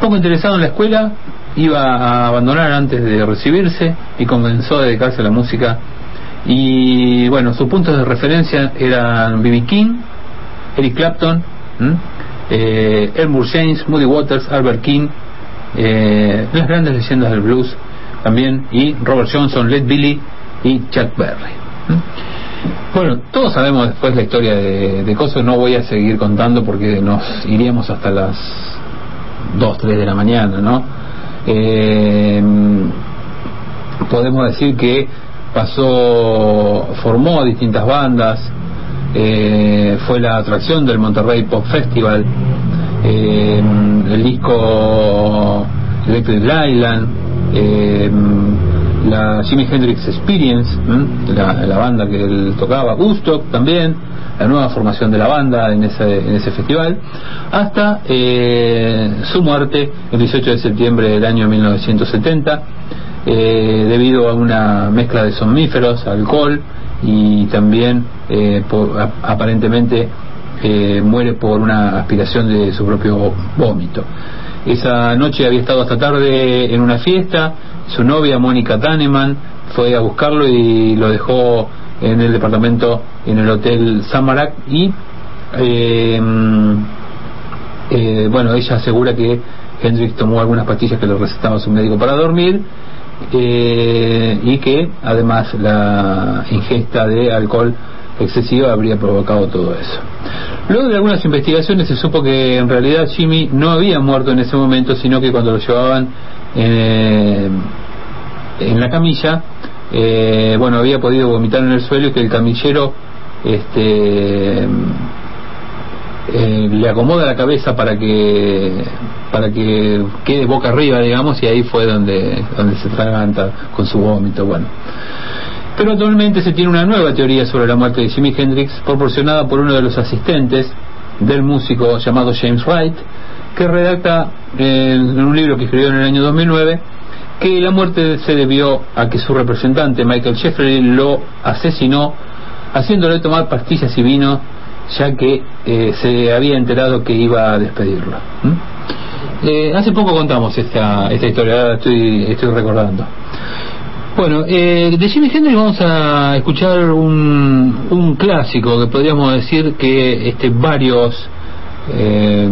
Poco interesado en la escuela, iba a abandonar antes de recibirse y comenzó a dedicarse a la música. Y bueno, sus puntos de referencia eran B.B. King, Eric Clapton, eh, James, Moody Waters, Albert King, eh, las grandes leyendas del blues también, y Robert Johnson, Led Billy y Chuck Berry. Bueno, todos sabemos después la historia de, de Coso, no voy a seguir contando porque nos iríamos hasta las 2, 3 de la mañana, ¿no? Eh, podemos decir que pasó, formó distintas bandas, eh, fue la atracción del Monterrey Pop Festival, eh, el disco Electric Island, eh, la Jimi Hendrix Experience, la, banda que él tocaba, Woodstock también, la nueva formación de la banda en ese, en ese festival, hasta eh, su muerte el 18 de septiembre del año 1970, eh, debido a una mezcla de somníferos, alcohol y también eh, aparentemente eh, muere por una aspiración de su propio vómito. Esa noche había estado hasta tarde en una fiesta, su novia Mónica Taneman fue a buscarlo y lo dejó en el departamento en el hotel Samarak y eh, eh, bueno, ella asegura que Hendrix tomó algunas pastillas que le recetaba su médico para dormir eh, y que además la ingesta de alcohol excesiva habría provocado todo eso. Luego de algunas investigaciones se supo que en realidad Jimmy no había muerto en ese momento, sino que cuando lo llevaban eh, en la camilla, eh, bueno, había podido vomitar en el suelo y que el camillero este, eh, le acomoda la cabeza para que para que quede boca arriba, digamos, y ahí fue donde donde se traganta con su vómito, bueno. Pero actualmente se tiene una nueva teoría sobre la muerte de Jimi Hendrix, proporcionada por uno de los asistentes del músico llamado James Wright, que redacta eh, en un libro que escribió en el año 2009 que la muerte se debió a que su representante Michael Jeffrey lo asesinó haciéndole tomar pastillas y vino ya que eh, se había enterado que iba a despedirlo. ¿m? Eh, hace poco contamos esta, esta historia, ahora estoy, estoy recordando. Bueno, eh, de Jimi Hendrix vamos a escuchar un, un clásico que podríamos decir que este, varios, eh,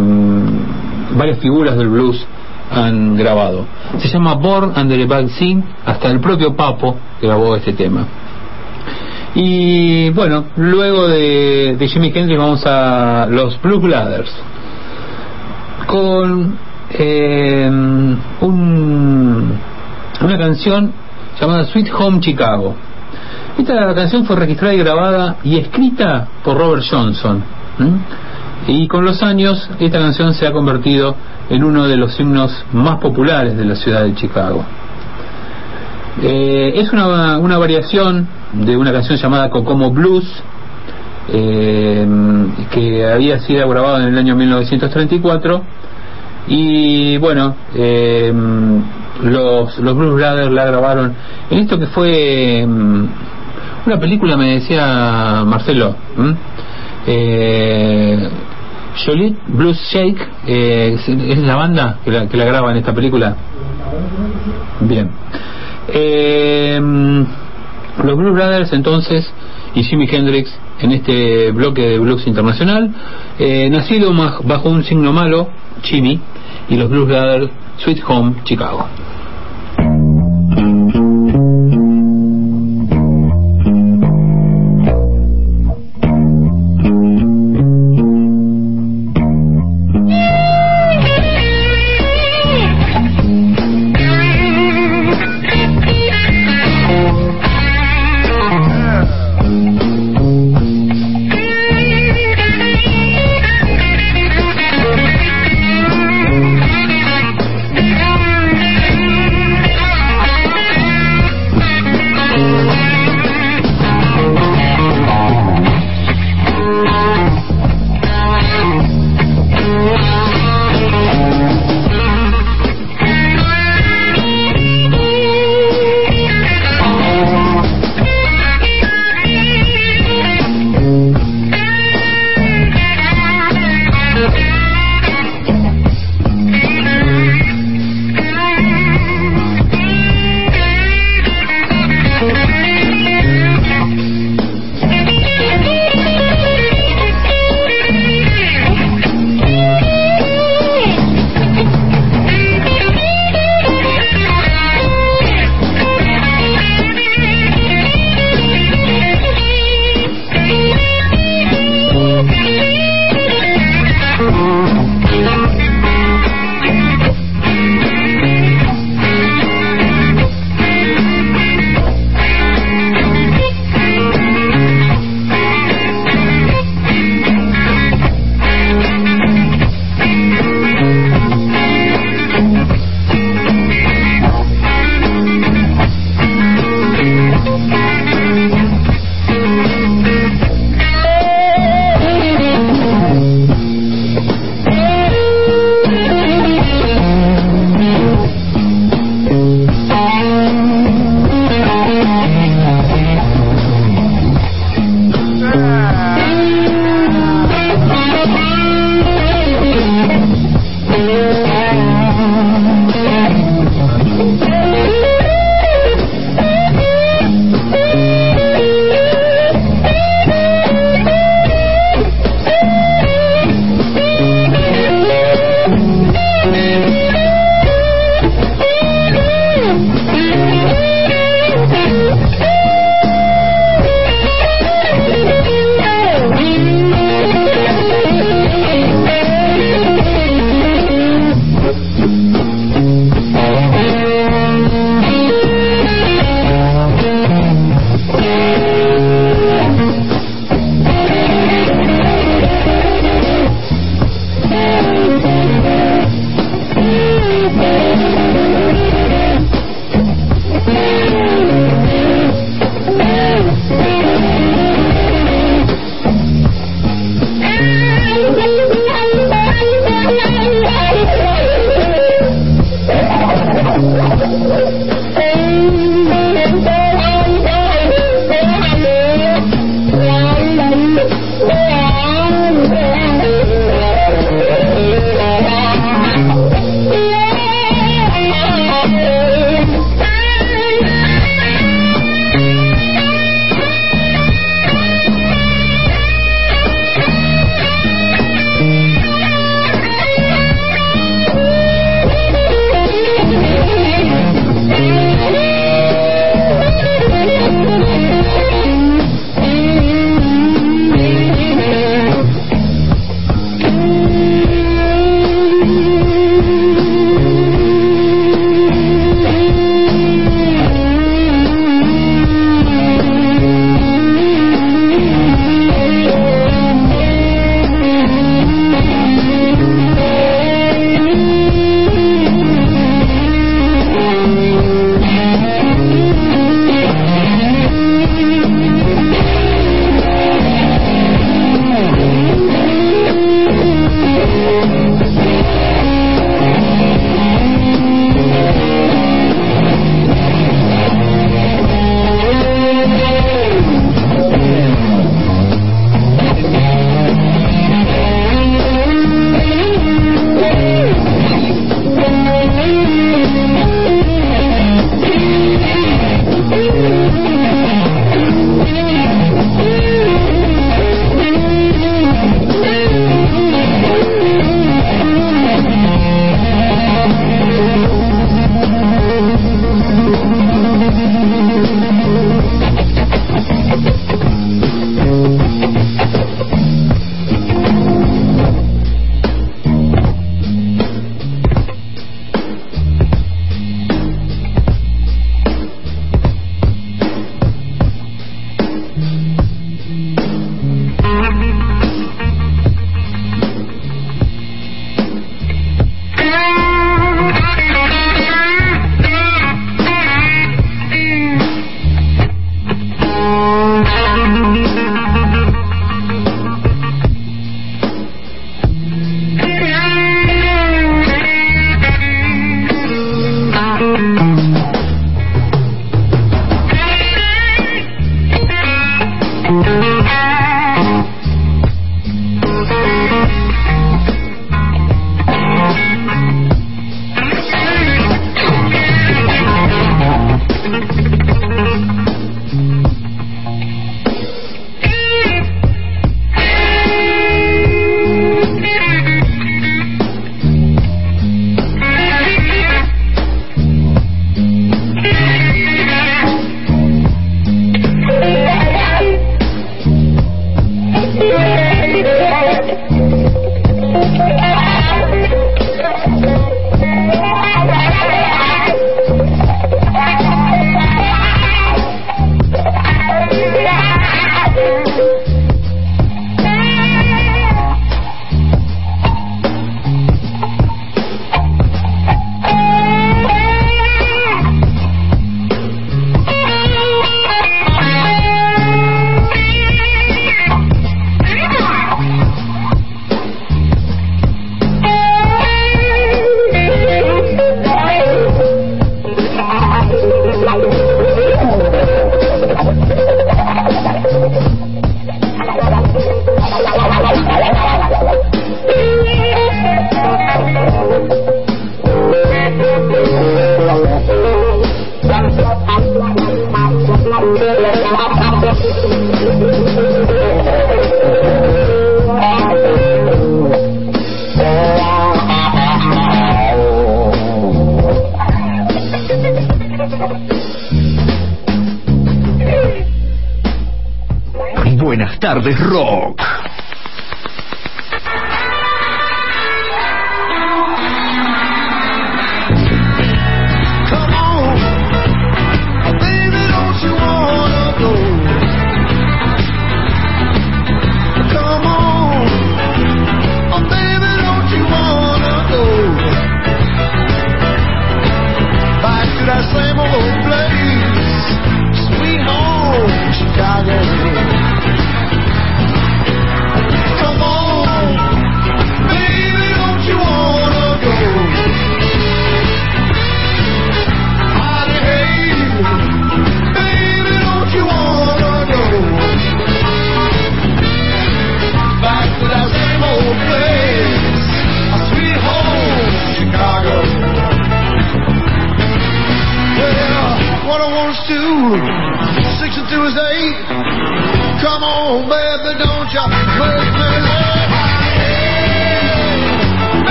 varias figuras del blues han grabado. Se llama Born Under a Bad Scene, hasta el propio Papo grabó este tema. Y bueno, luego de, de Jimi Hendrix vamos a los Blues Brothers con eh, un, una canción llamada Sweet Home Chicago. Esta canción fue registrada y grabada y escrita por Robert Johnson. Y con los años esta canción se ha convertido en uno de los himnos más populares de la ciudad de Chicago. Eh, es una, una variación de una canción llamada Kokomo Blues, eh, que había sido grabada en el año 1934 y bueno eh, los, los Blues Brothers la grabaron. En esto que fue mm, una película me decía Marcelo eh, Blues Shake eh, es, la banda que la, que la graba en esta película. Bien. Eh, los Blues Brothers entonces y Jimi Hendrix en este bloque de blues internacional eh, nacido bajo un signo malo Jimmy y los Blues Brothers Sweet Home Chicago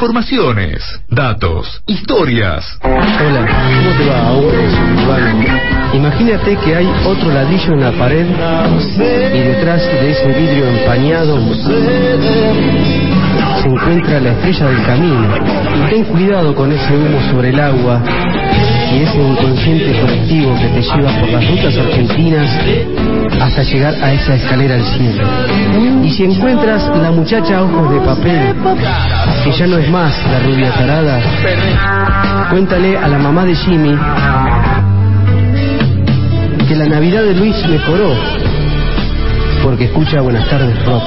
Informaciones, datos, historias. Hola, ¿cómo te va? Urbano. Imagínate que hay otro ladrillo en la pared y detrás de ese vidrio empañado se encuentra la estrella del camino. Ten cuidado con ese humo sobre el agua y ese inconsciente colectivo que te lleva por las rutas argentinas hasta llegar a esa escalera al cielo. Y si encuentras la muchacha ojos de papel, que ya no es más la rubia tarada, cuéntale a la mamá de Jimmy que la Navidad de Luis mejoró porque escucha Buenas tardes Rock.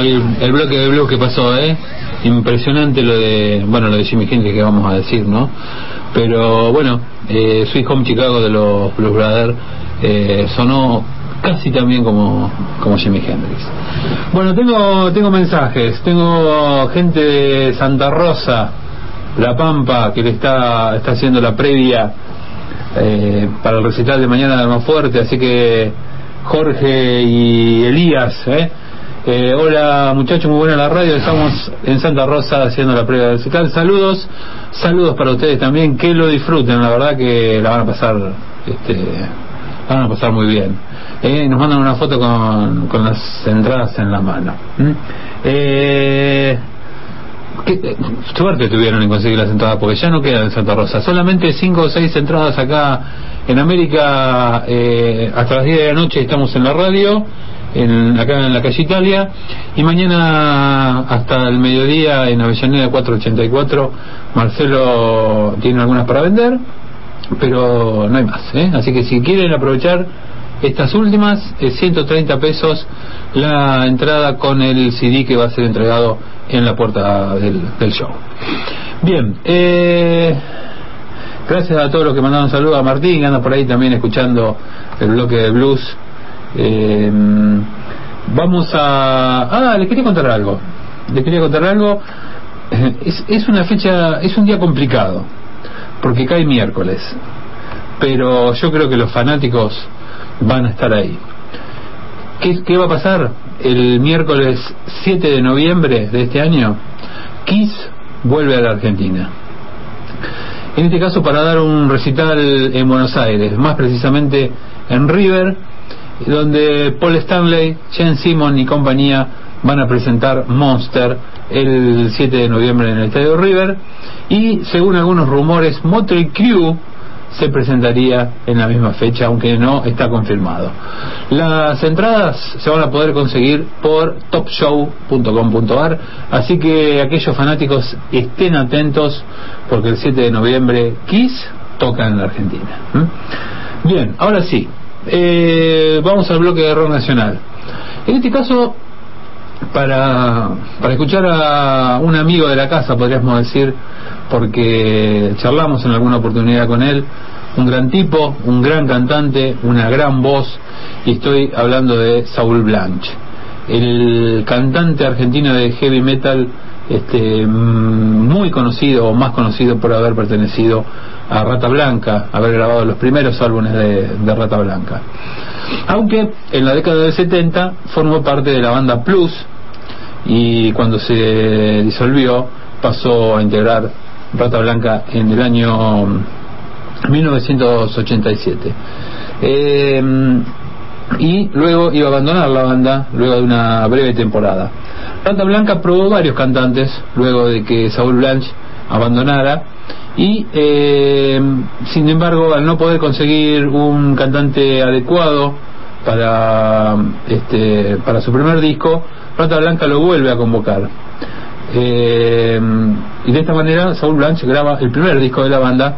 El, bloque de blues que pasó, ¿eh? Impresionante lo de, bueno, lo de Jimmy Hendrix que vamos a decir, ¿no? Pero bueno, eh, Sweet Home Chicago de los Blues Brothers eh, sonó casi tan bien como, como Jimmy Hendrix. Bueno, tengo, tengo mensajes, tengo gente de Santa Rosa, La Pampa, que le está, está haciendo la previa eh, para el recital de mañana de Almafuerte, así que Jorge y Elías, ¿eh? Eh, hola muchachos, muy buena la radio, estamos en Santa Rosa haciendo la previa del. Saludos, saludos para ustedes también, que lo disfruten, la verdad que la van a pasar, este, la van a pasar muy bien. Eh, nos mandan una foto con, con las entradas en la mano. ¿Mm? Eh, ¿Qué, suerte tuvieron en conseguir las entradas porque ya no quedan en Santa Rosa solamente cinco o seis entradas acá en América eh, hasta las 10 de la noche estamos en la radio en, acá en la calle Italia y mañana hasta el mediodía en Avellaneda 484 Marcelo tiene algunas para vender pero no hay más ¿eh? así que si quieren aprovechar estas últimas es 130 pesos la entrada con el CD que va a ser entregado en la puerta del, show. Bien, eh, gracias a todos los que mandaron saludos a Martín, que anda por ahí también escuchando el bloque de blues. Eh, vamos a... Ah, les quería contar algo. Les quería contar algo. Es, una fecha, es un día complicado, porque cae miércoles. Pero yo creo que los fanáticos van a estar ahí. ¿Qué, qué va a pasar? El miércoles 7 de noviembre de este año, Kiss vuelve a la Argentina. En este caso para dar un recital en Buenos Aires, más precisamente en River, donde Paul Stanley, Jen Simon y compañía van a presentar Monster el 7 de noviembre en el Estadio River y según algunos rumores Motley Crue se presentaría en la misma fecha, aunque no está confirmado. Las entradas se van a poder conseguir por topshow.com.ar, así que aquellos fanáticos estén atentos porque el 7 de noviembre Kiss toca en la Argentina. Bien, ahora sí, eh, vamos al bloque de rock nacional. En este caso, para, para escuchar a un amigo de la casa, podríamos decir, porque charlamos en alguna oportunidad con él, un gran tipo, un gran cantante, una gran voz, y estoy hablando de Saúl Blanche, el cantante argentino de heavy metal, este, mm, muy conocido o más conocido por haber pertenecido a Rata Blanca, haber grabado los primeros álbumes de, Rata Blanca. Aunque en la década del 70 formó parte de la banda Plus y cuando se disolvió pasó a integrar Rata Blanca en el año 1987. Eh, y luego iba a abandonar la banda luego de una breve temporada. Rata Blanca probó varios cantantes luego de que Saúl Blanche abandonara y eh, sin embargo al no poder conseguir un cantante adecuado para este para su primer disco Rata Blanca lo vuelve a convocar. Eh, y de esta manera Saúl Blanche graba el primer disco de la banda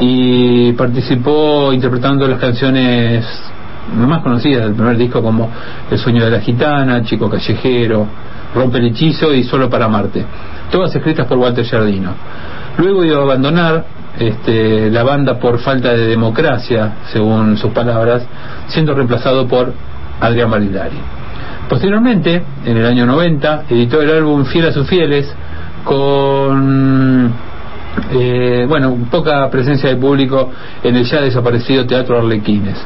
y participó interpretando las canciones más conocidas del primer disco como El sueño de la gitana, Chico callejero, Rompe el hechizo y Solo para Marte, todas escritas por Walter Giardino. Luego iba a abandonar este, la banda por falta de democracia, según sus palabras, siendo reemplazado por Adrián Barilari. Posteriormente, en el año 90, editó el álbum Fiel a sus fieles con eh, bueno, poca presencia de público en el ya desaparecido Teatro Arlequines.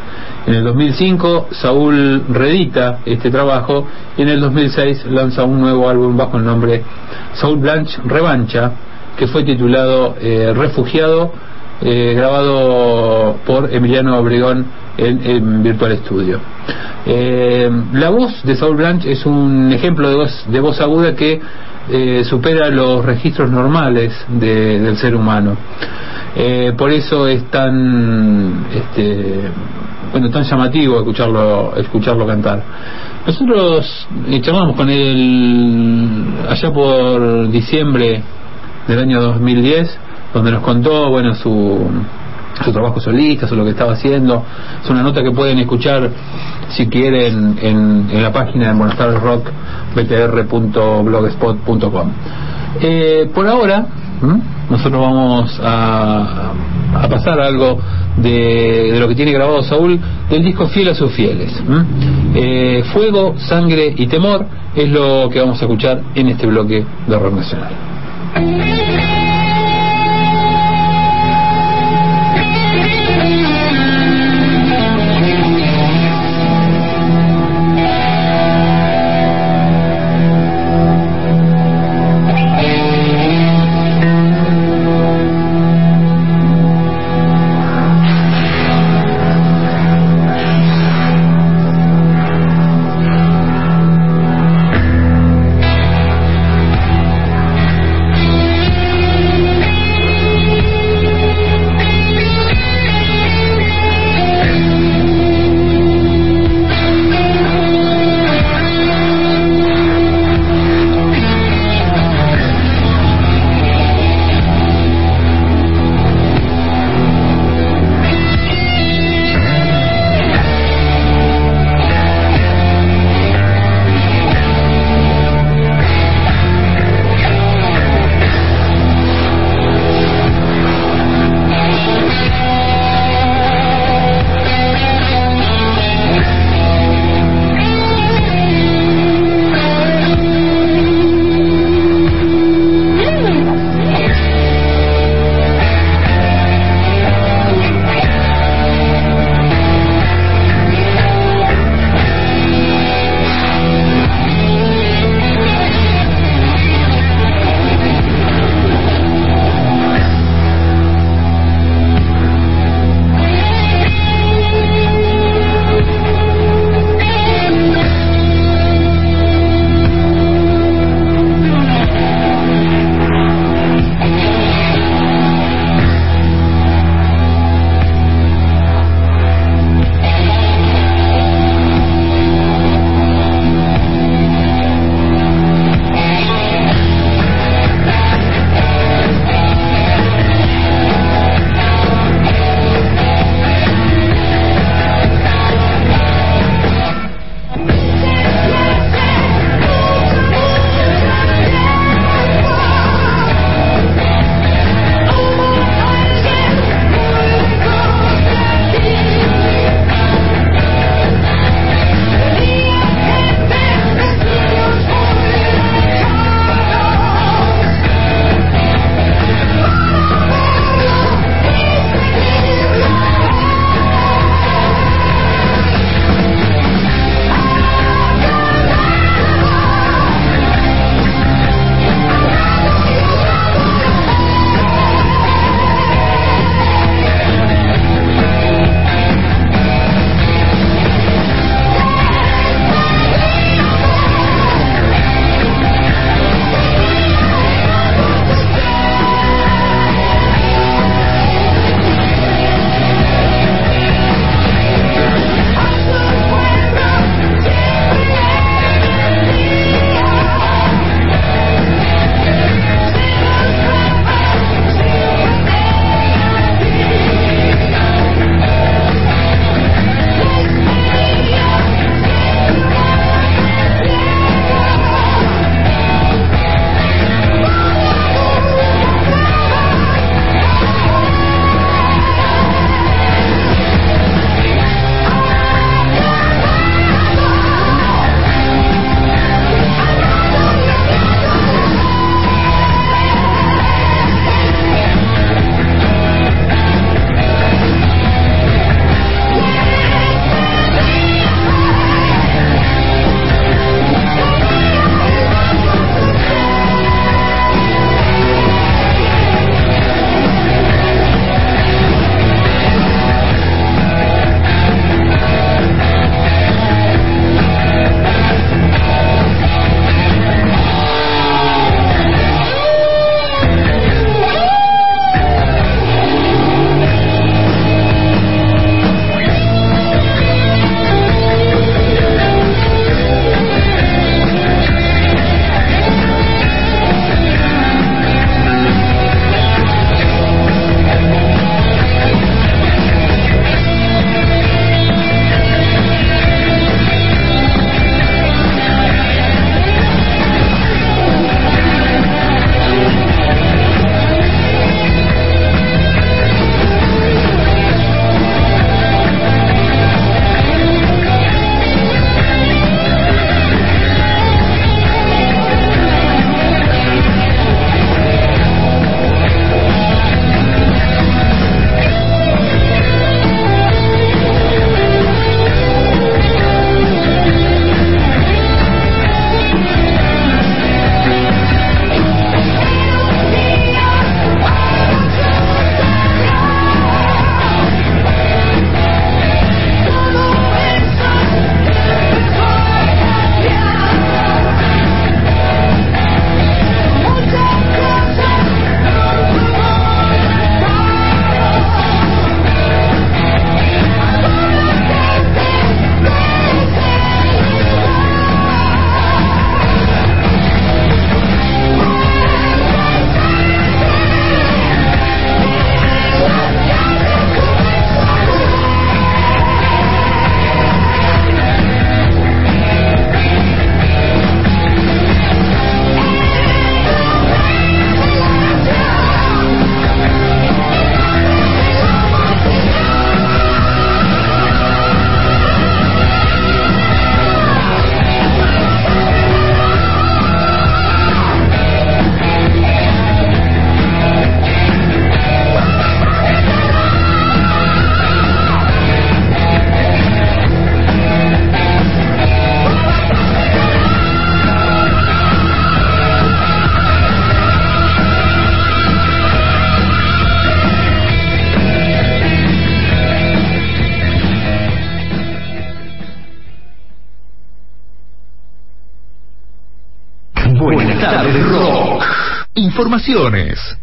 En el 2005 Saúl redita este trabajo y en el 2006 lanza un nuevo álbum bajo el nombre Saúl Blanche Revancha, que fue titulado eh, Refugiado, eh, grabado por Emiliano Obregón en, en Virtual Studio. Eh, la voz de Saúl Blanche es un ejemplo de voz, de voz aguda que eh, supera los registros normales de- del ser humano. Eh, por eso es tan este, bueno tan llamativo escucharlo escucharlo cantar. Nosotros eh, charlamos con él allá por diciembre del año 2010, donde nos contó bueno su su trabajo solista, o lo que estaba haciendo. Es una nota que pueden escuchar si quieren en, la página de Buenos Rock, btr.blogspot.com. Eh, por ahora, nosotros vamos a, pasar algo de, lo que tiene grabado Saúl del disco Fiel a sus fieles. Eh, Fuego, Sangre y Temor es lo que vamos a escuchar en este bloque de Rock Nacional.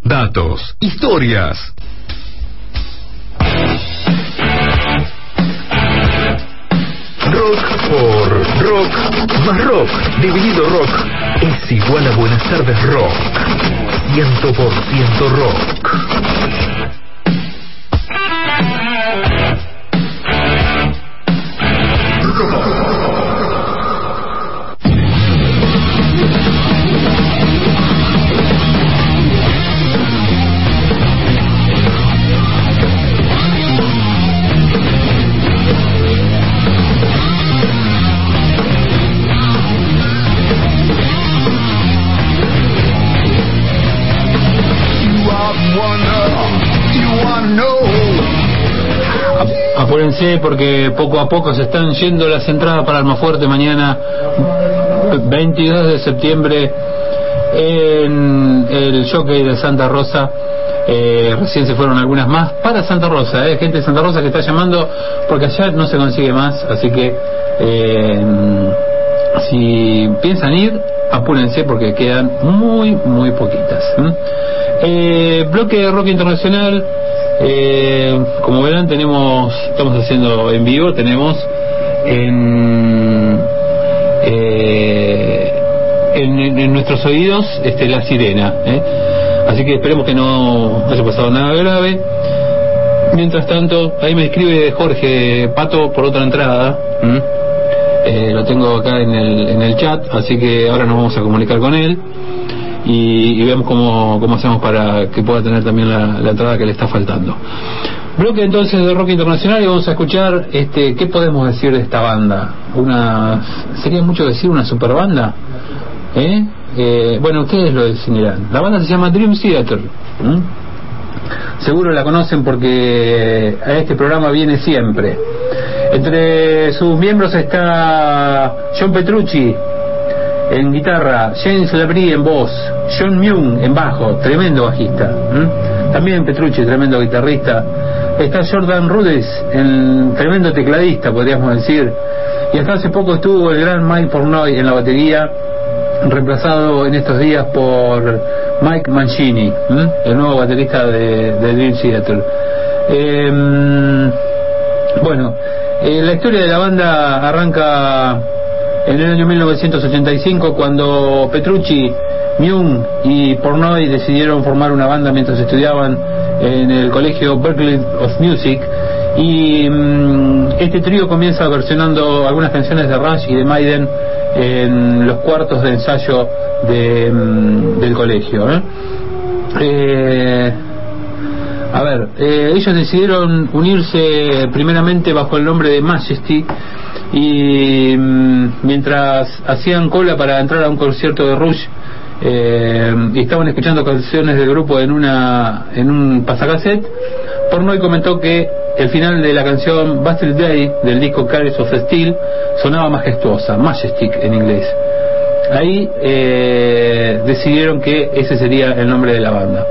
Datos, historias. Rock por rock más rock dividido rock es igual a Buenas tardes rock. Ciento por ciento rock. Apúrense porque poco a poco se están yendo las entradas para Almafuerte mañana 22 de septiembre en el jockey de Santa Rosa. Eh, recién se fueron algunas más para Santa Rosa, eh, gente de Santa Rosa que está llamando porque allá no se consigue más, así que eh, si piensan ir, apúrense porque quedan muy, muy poquitas. Eh, bloque de rock internacional. Eh, como verán, tenemos, estamos haciendo en vivo, tenemos en, eh, en, en nuestros oídos este, la sirena. ¿eh? Así que esperemos que no haya pasado nada grave. Mientras tanto, ahí me escribe Jorge Pato por otra entrada. Eh, lo tengo acá en el, en el chat, así que ahora nos vamos a comunicar con él y, y vemos cómo, cómo hacemos para que pueda tener también la entrada que le está faltando. Bloque entonces de rock internacional y vamos a escuchar este qué podemos decir de esta banda. Una sería mucho decir una super banda. ¿Eh? Eh, bueno, ustedes lo definirán. La banda se llama Dream Theater. Seguro la conocen porque a este programa viene siempre. Entre sus miembros está John Petrucci en guitarra, James Labrie en voz, John Myung en bajo, tremendo bajista. También Petrucci, tremendo guitarrista. Está Jordan Rudess, el tremendo tecladista, podríamos decir. Y hasta hace poco estuvo el gran Mike Pornoy en la batería, reemplazado en estos días por Mike Mancini, el nuevo baterista de, de Dream Theater. Eh, bueno, la historia de la banda arranca en el año 1985 cuando Petrucci, Myung y Pornoy decidieron formar una banda mientras estudiaban en el colegio Berkeley of Music y mm, este trío comienza versionando algunas canciones de Rush y de Maiden en los cuartos de ensayo de, mm, del colegio. ¿eh? Eh, a ver, eh, ellos decidieron unirse primeramente bajo el nombre de Majesty y mm, mientras hacían cola para entrar a un concierto de Rush eh, y estaban escuchando canciones del grupo en una en un pasacassette, Pornoy comentó que el final de la canción Bastard Day del disco Carries of Steel sonaba majestuosa, Majestic en inglés. Ahí eh, decidieron que ese sería el nombre de la banda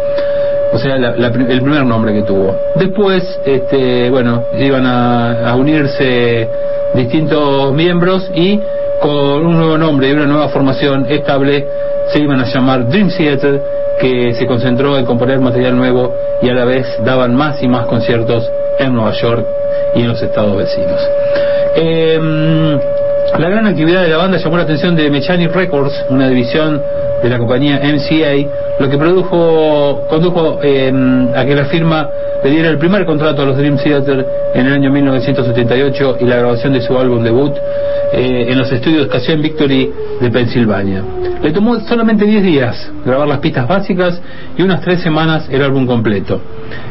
o sea, la- el primer nombre que tuvo. Después, este, bueno, iban a unirse distintos miembros y con un nuevo nombre y una nueva formación estable se iban a llamar Dream Theater, que se concentró en componer material nuevo y a la vez daban más y más conciertos en Nueva York y en los estados vecinos. Em, la gran actividad de la banda llamó la atención de Mechanic Records, una división de la compañía MCA, lo que produjo, condujo eh, a que la firma le diera el primer contrato a los Dream Theater en el año 1978 y la grabación de su álbum debut eh, en los estudios Casio Victory de Pensilvania. Le tomó solamente 10 días grabar las pistas básicas y unas 3 semanas el álbum completo.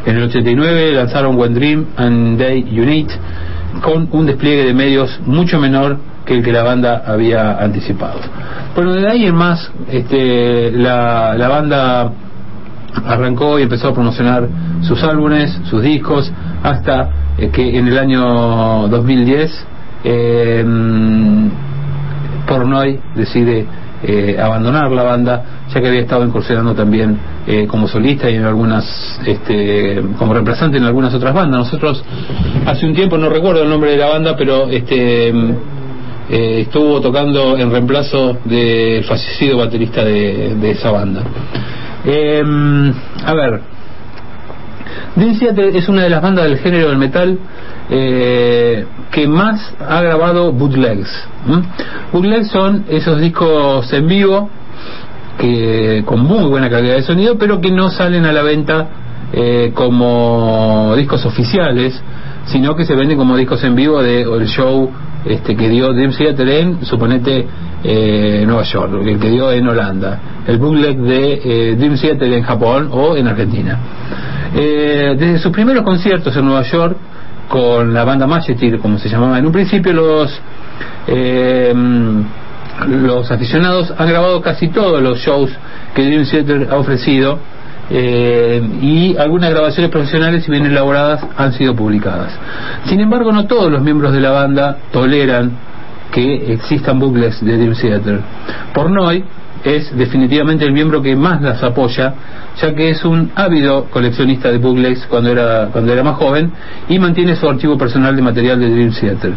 En el 89 lanzaron One Dream and Day Unite con un despliegue de medios mucho menor que el que la banda había anticipado. Bueno, de ahí en más, este, la, la banda arrancó y empezó a promocionar sus álbumes, sus discos, hasta eh, que en el año 2010 eh, Pornoy decide eh, abandonar la banda, ya que había estado incursionando también eh, como solista y en algunas, este, como reemplazante en algunas otras bandas. Nosotros hace un tiempo, no recuerdo el nombre de la banda, pero este eh, estuvo tocando en reemplazo del fallecido baterista de, esa banda. Eh, a ver, Dream es una de las bandas del género del metal eh, que más ha grabado bootlegs. ¿m? Bootlegs son esos discos en vivo que con muy buena calidad de sonido, pero que no salen a la venta eh, como discos oficiales, sino que se venden como discos en vivo de el show este que dio Dream Theater en, suponete, eh, Nueva York, el que dio en Holanda, el bootleg de eh, Dream Theater en Japón o en Argentina. Eh, desde sus primeros conciertos en Nueva York, con la banda Majesty, como se llamaba en un principio, los eh, los aficionados han grabado casi todos los shows que Dream Theater ha ofrecido eh, y algunas grabaciones profesionales, si bien elaboradas, han sido publicadas. Sin embargo, no todos los miembros de la banda toleran que existan bucles de Dream Theater. Pornoy es definitivamente el miembro que más las apoya, ya que es un ávido coleccionista de bootlegs cuando era, cuando era más joven y mantiene su archivo personal de material de Dream Theater.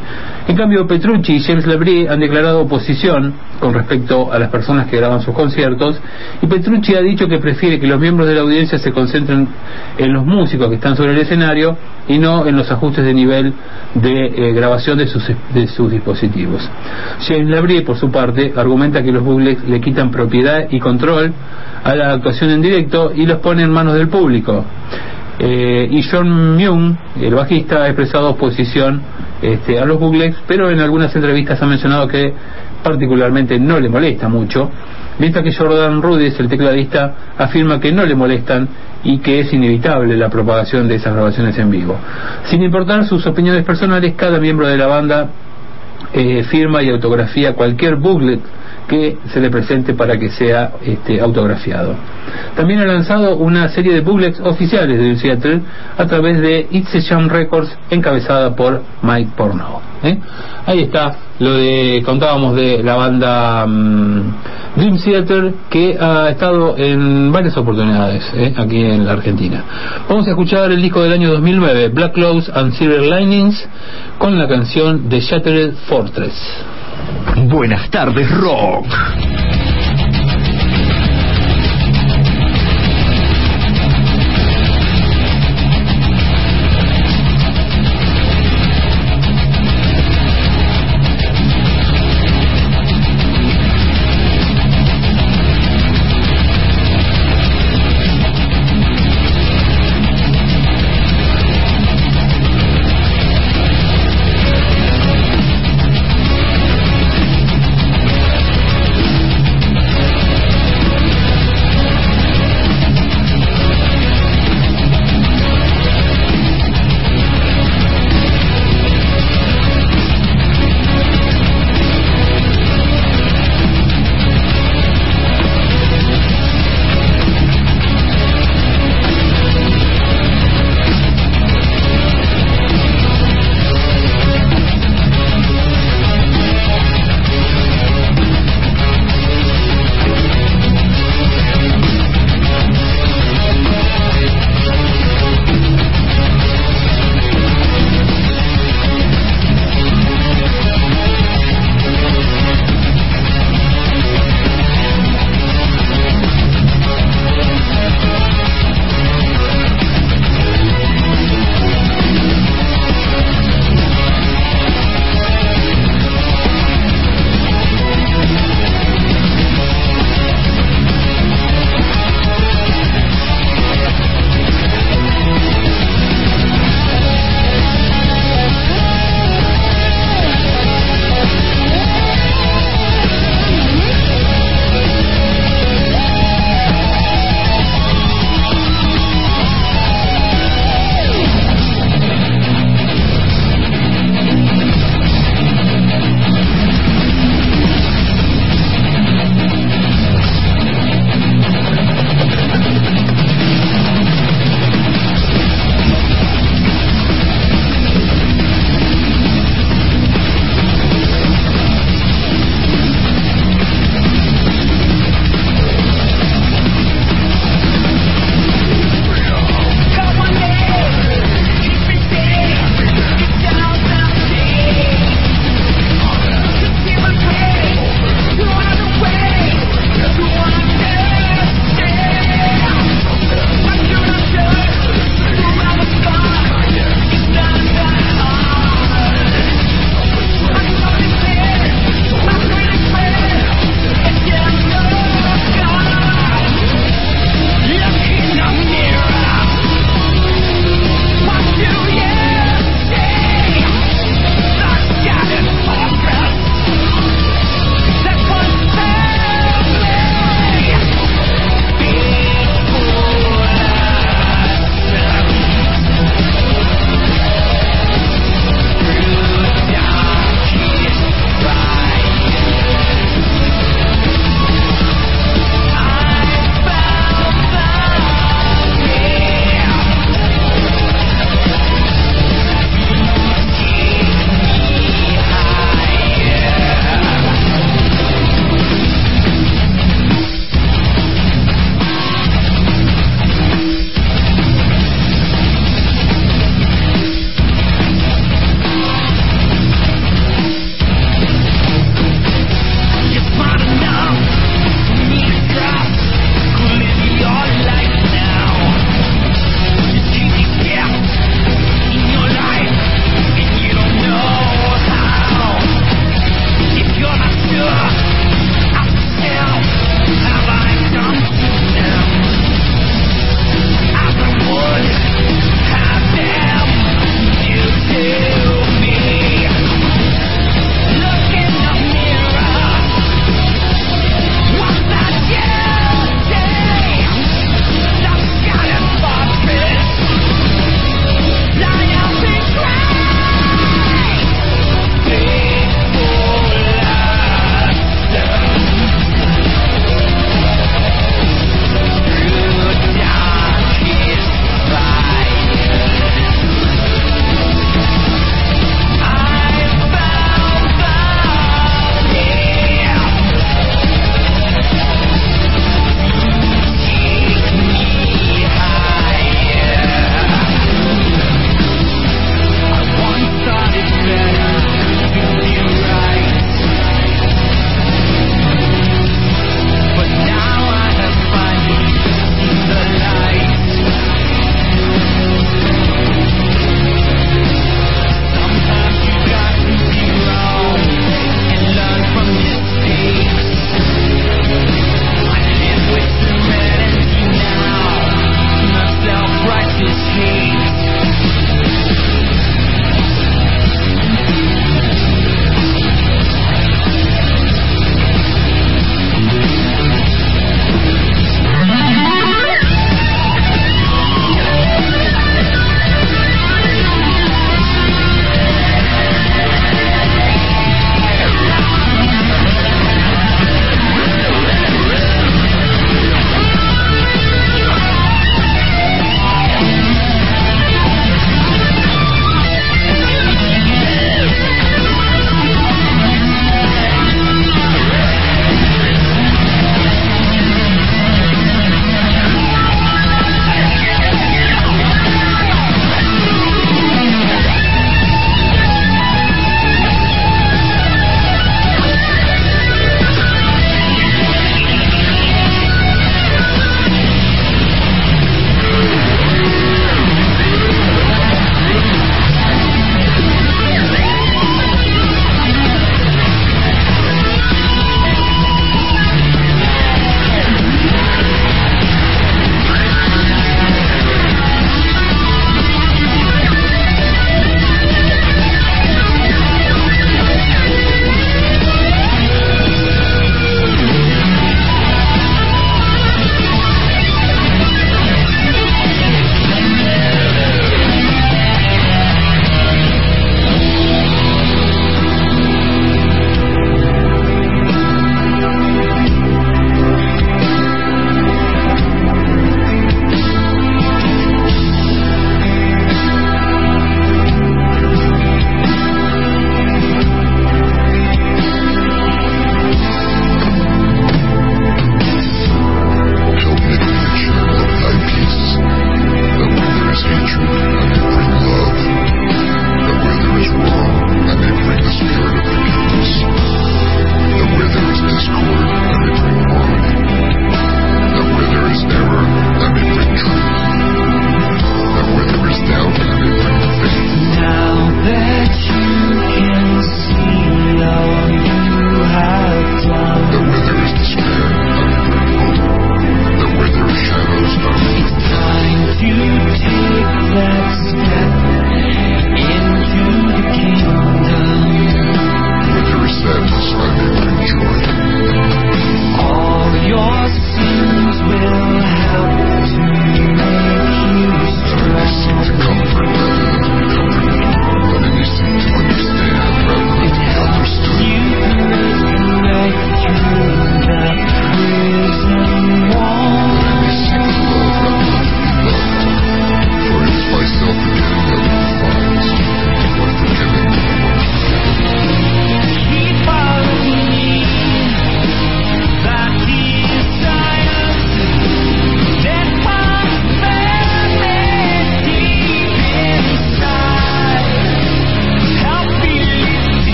En cambio, Petrucci y James Labrie han declarado oposición con respecto a las personas que graban sus conciertos y Petrucci ha dicho que prefiere que los miembros de la audiencia se concentren en los músicos que están sobre el escenario y no en los ajustes de nivel de eh, grabación de sus, de sus dispositivos. James Labrie, por su parte, argumenta que los bootlegs le quitan propiedad y control a la actuación en directo y los pone en manos del público. Eh, y John Myung, el bajista, ha expresado oposición este, a los bootlegs, pero en algunas entrevistas ha mencionado que particularmente no le molesta mucho, mientras que Jordan Rudess, el tecladista, afirma que no le molestan y que es inevitable la propagación de esas grabaciones en vivo. Sin importar sus opiniones personales, cada miembro de la banda eh, firma y autografía cualquier booklet que se le presente para que sea este, autografiado. También ha lanzado una serie de booklets oficiales de Seattle a través de It's a Jam Records encabezada por Mike Porno. ¿eh? Ahí está lo de contábamos de la banda mm, Dream Theater que ha estado en varias oportunidades ¿eh? aquí en la Argentina. Vamos a escuchar el disco del año 2009, Black Clothes and Silver Linings, con la canción The Shattered Fortress. Buenas tardes, Rock.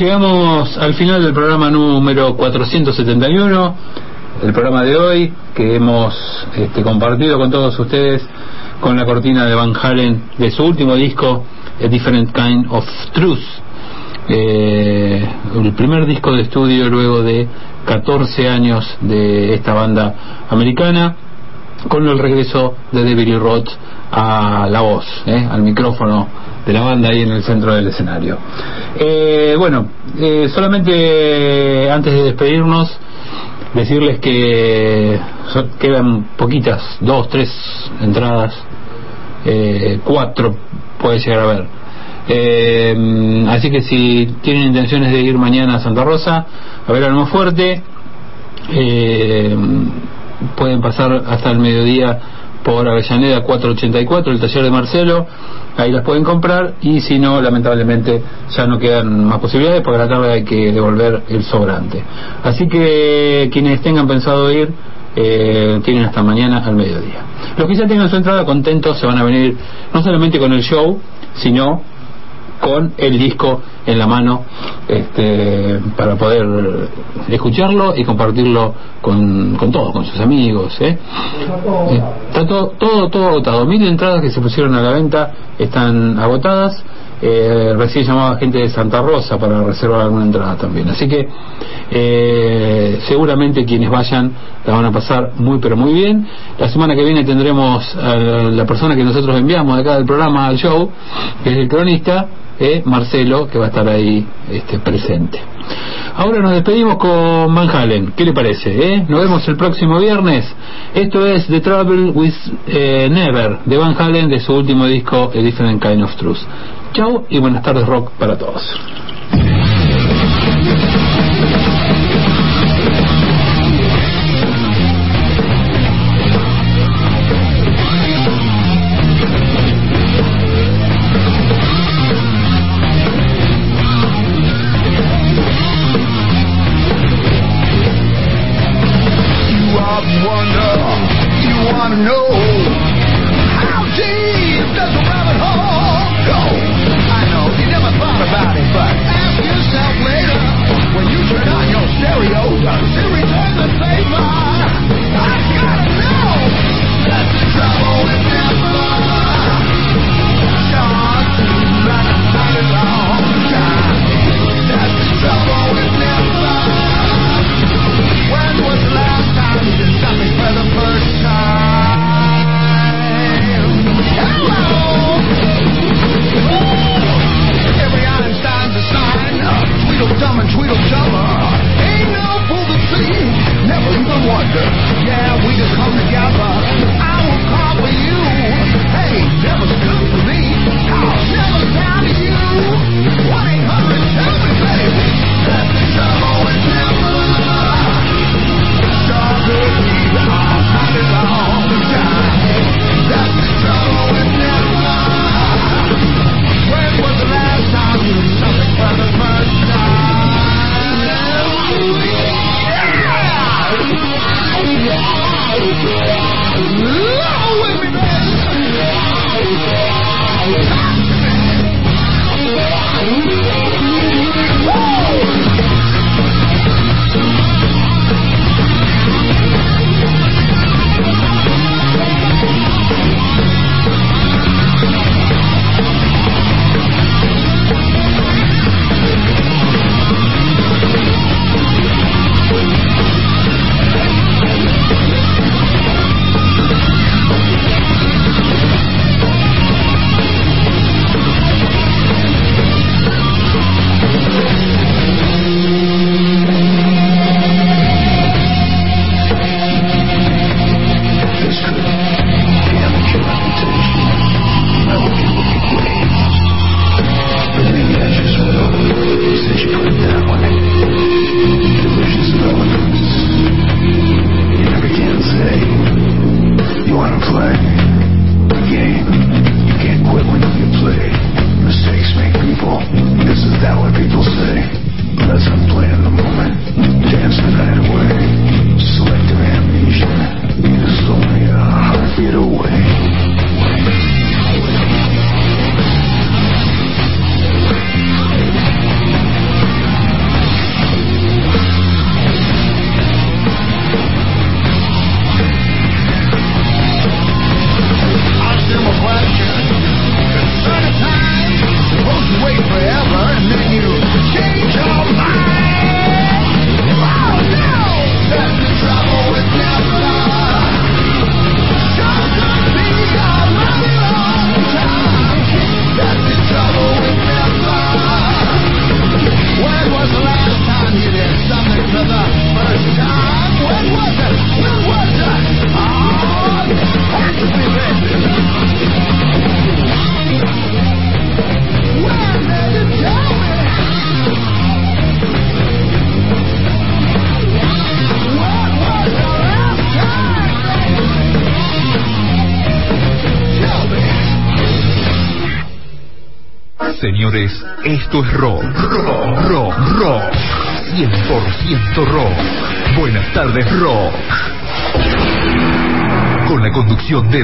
Llegamos al final del programa número 471, el programa de hoy que hemos este, compartido con todos ustedes con la cortina de Van Halen de su último disco, A Different Kind of Truth. Eh, el primer disco de estudio luego de 14 años de esta banda americana con el regreso de Lee Roth a la voz, eh, al micrófono de la banda ahí en el centro del escenario. Eh, bueno, eh, solamente antes de despedirnos, decirles que quedan poquitas, dos, tres entradas, eh, cuatro puede llegar a ver. Eh, así que si tienen intenciones de ir mañana a Santa Rosa a ver algo fuerte, eh, pueden pasar hasta el mediodía por Avellaneda 484, el taller de Marcelo, ahí las pueden comprar y si no, lamentablemente ya no quedan más posibilidades porque la tarde hay que devolver el sobrante. Así que quienes tengan pensado ir, eh, tienen hasta mañana al mediodía. Los que ya tengan su entrada contentos se van a venir no solamente con el show, sino con el disco en la mano este, para poder escucharlo y compartirlo con, con todos, con sus amigos. ¿eh? Está todo, todo, todo agotado. Mil entradas que se pusieron a la venta están agotadas. Eh, recién llamaba gente de Santa Rosa para reservar alguna entrada también. Así que eh, seguramente quienes vayan la van a pasar muy pero muy bien. La semana que viene tendremos a la persona que nosotros enviamos acá del programa al show, que es el cronista, eh, Marcelo, que va a estar ahí este, presente. Ahora nos despedimos con Van Halen. ¿Qué le parece? eh? Nos vemos el próximo viernes. Esto es The Trouble with eh, Never de Van Halen de su último disco A Different Kind of Truth. Chau y buenas tardes rock para todos.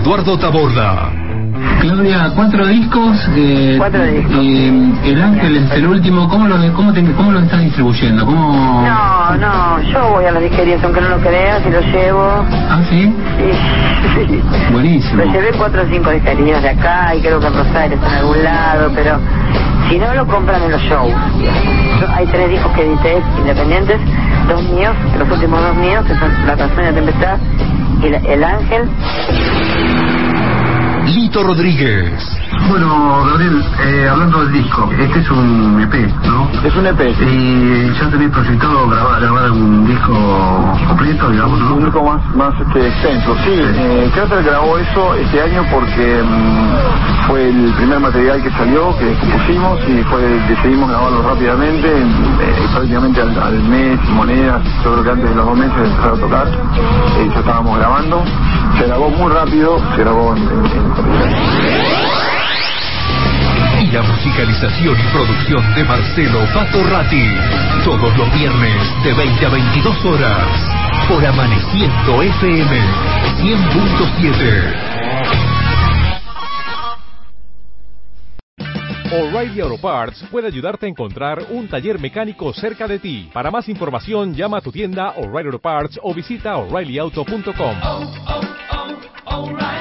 Eduardo Taborda. Claudia, cuatro discos. Eh, Cuatro discos. eh, el Ángel es el último. ¿Cómo lo, cómo te, cómo lo estás distribuyendo? ¿Cómo... No, no, yo voy a las disquerías, aunque no lo creas, y lo llevo. Ah, sí. Sí, sí. Buenísimo. Lo llevé cuatro o cinco disquerías de acá y creo que en Rosario está en algún lado, pero si no lo compran en los shows. Yo- hay tres discos que edité independientes, dos míos, los últimos dos míos, que son La canción de la tempestad y la- El Ángel. Rodríguez. Bueno, Gabriel, eh, hablando del disco, este es un EP, ¿no? Es un EP. Y ya tenéis proyectado grabar, grabar un disco completo, digamos, Un ¿no? disco más, más este, extenso. Sí, eh, Cráter grabó eso este año porque mm, fue el primer material que salió, que compusimos y fue decidimos grabarlo rápidamente, eh, prácticamente al, al mes, monedas, yo creo que antes de los dos meses de empezar a tocar, eh, ya estábamos grabando. Se grabó muy rápido, se grabó en, en- en Y la musicalización y producción de Marcelo Pato Ratti. Todos los viernes de 20 a 22 horas. Por Amaneciendo FM 100.7. O'Reilly Auto Parts puede ayudarte a encontrar un taller mecánico cerca de ti. Para más información, llama a tu tienda O'Reilly Auto Parts o visita oreillyauto.com. oh, oh, O'Reilly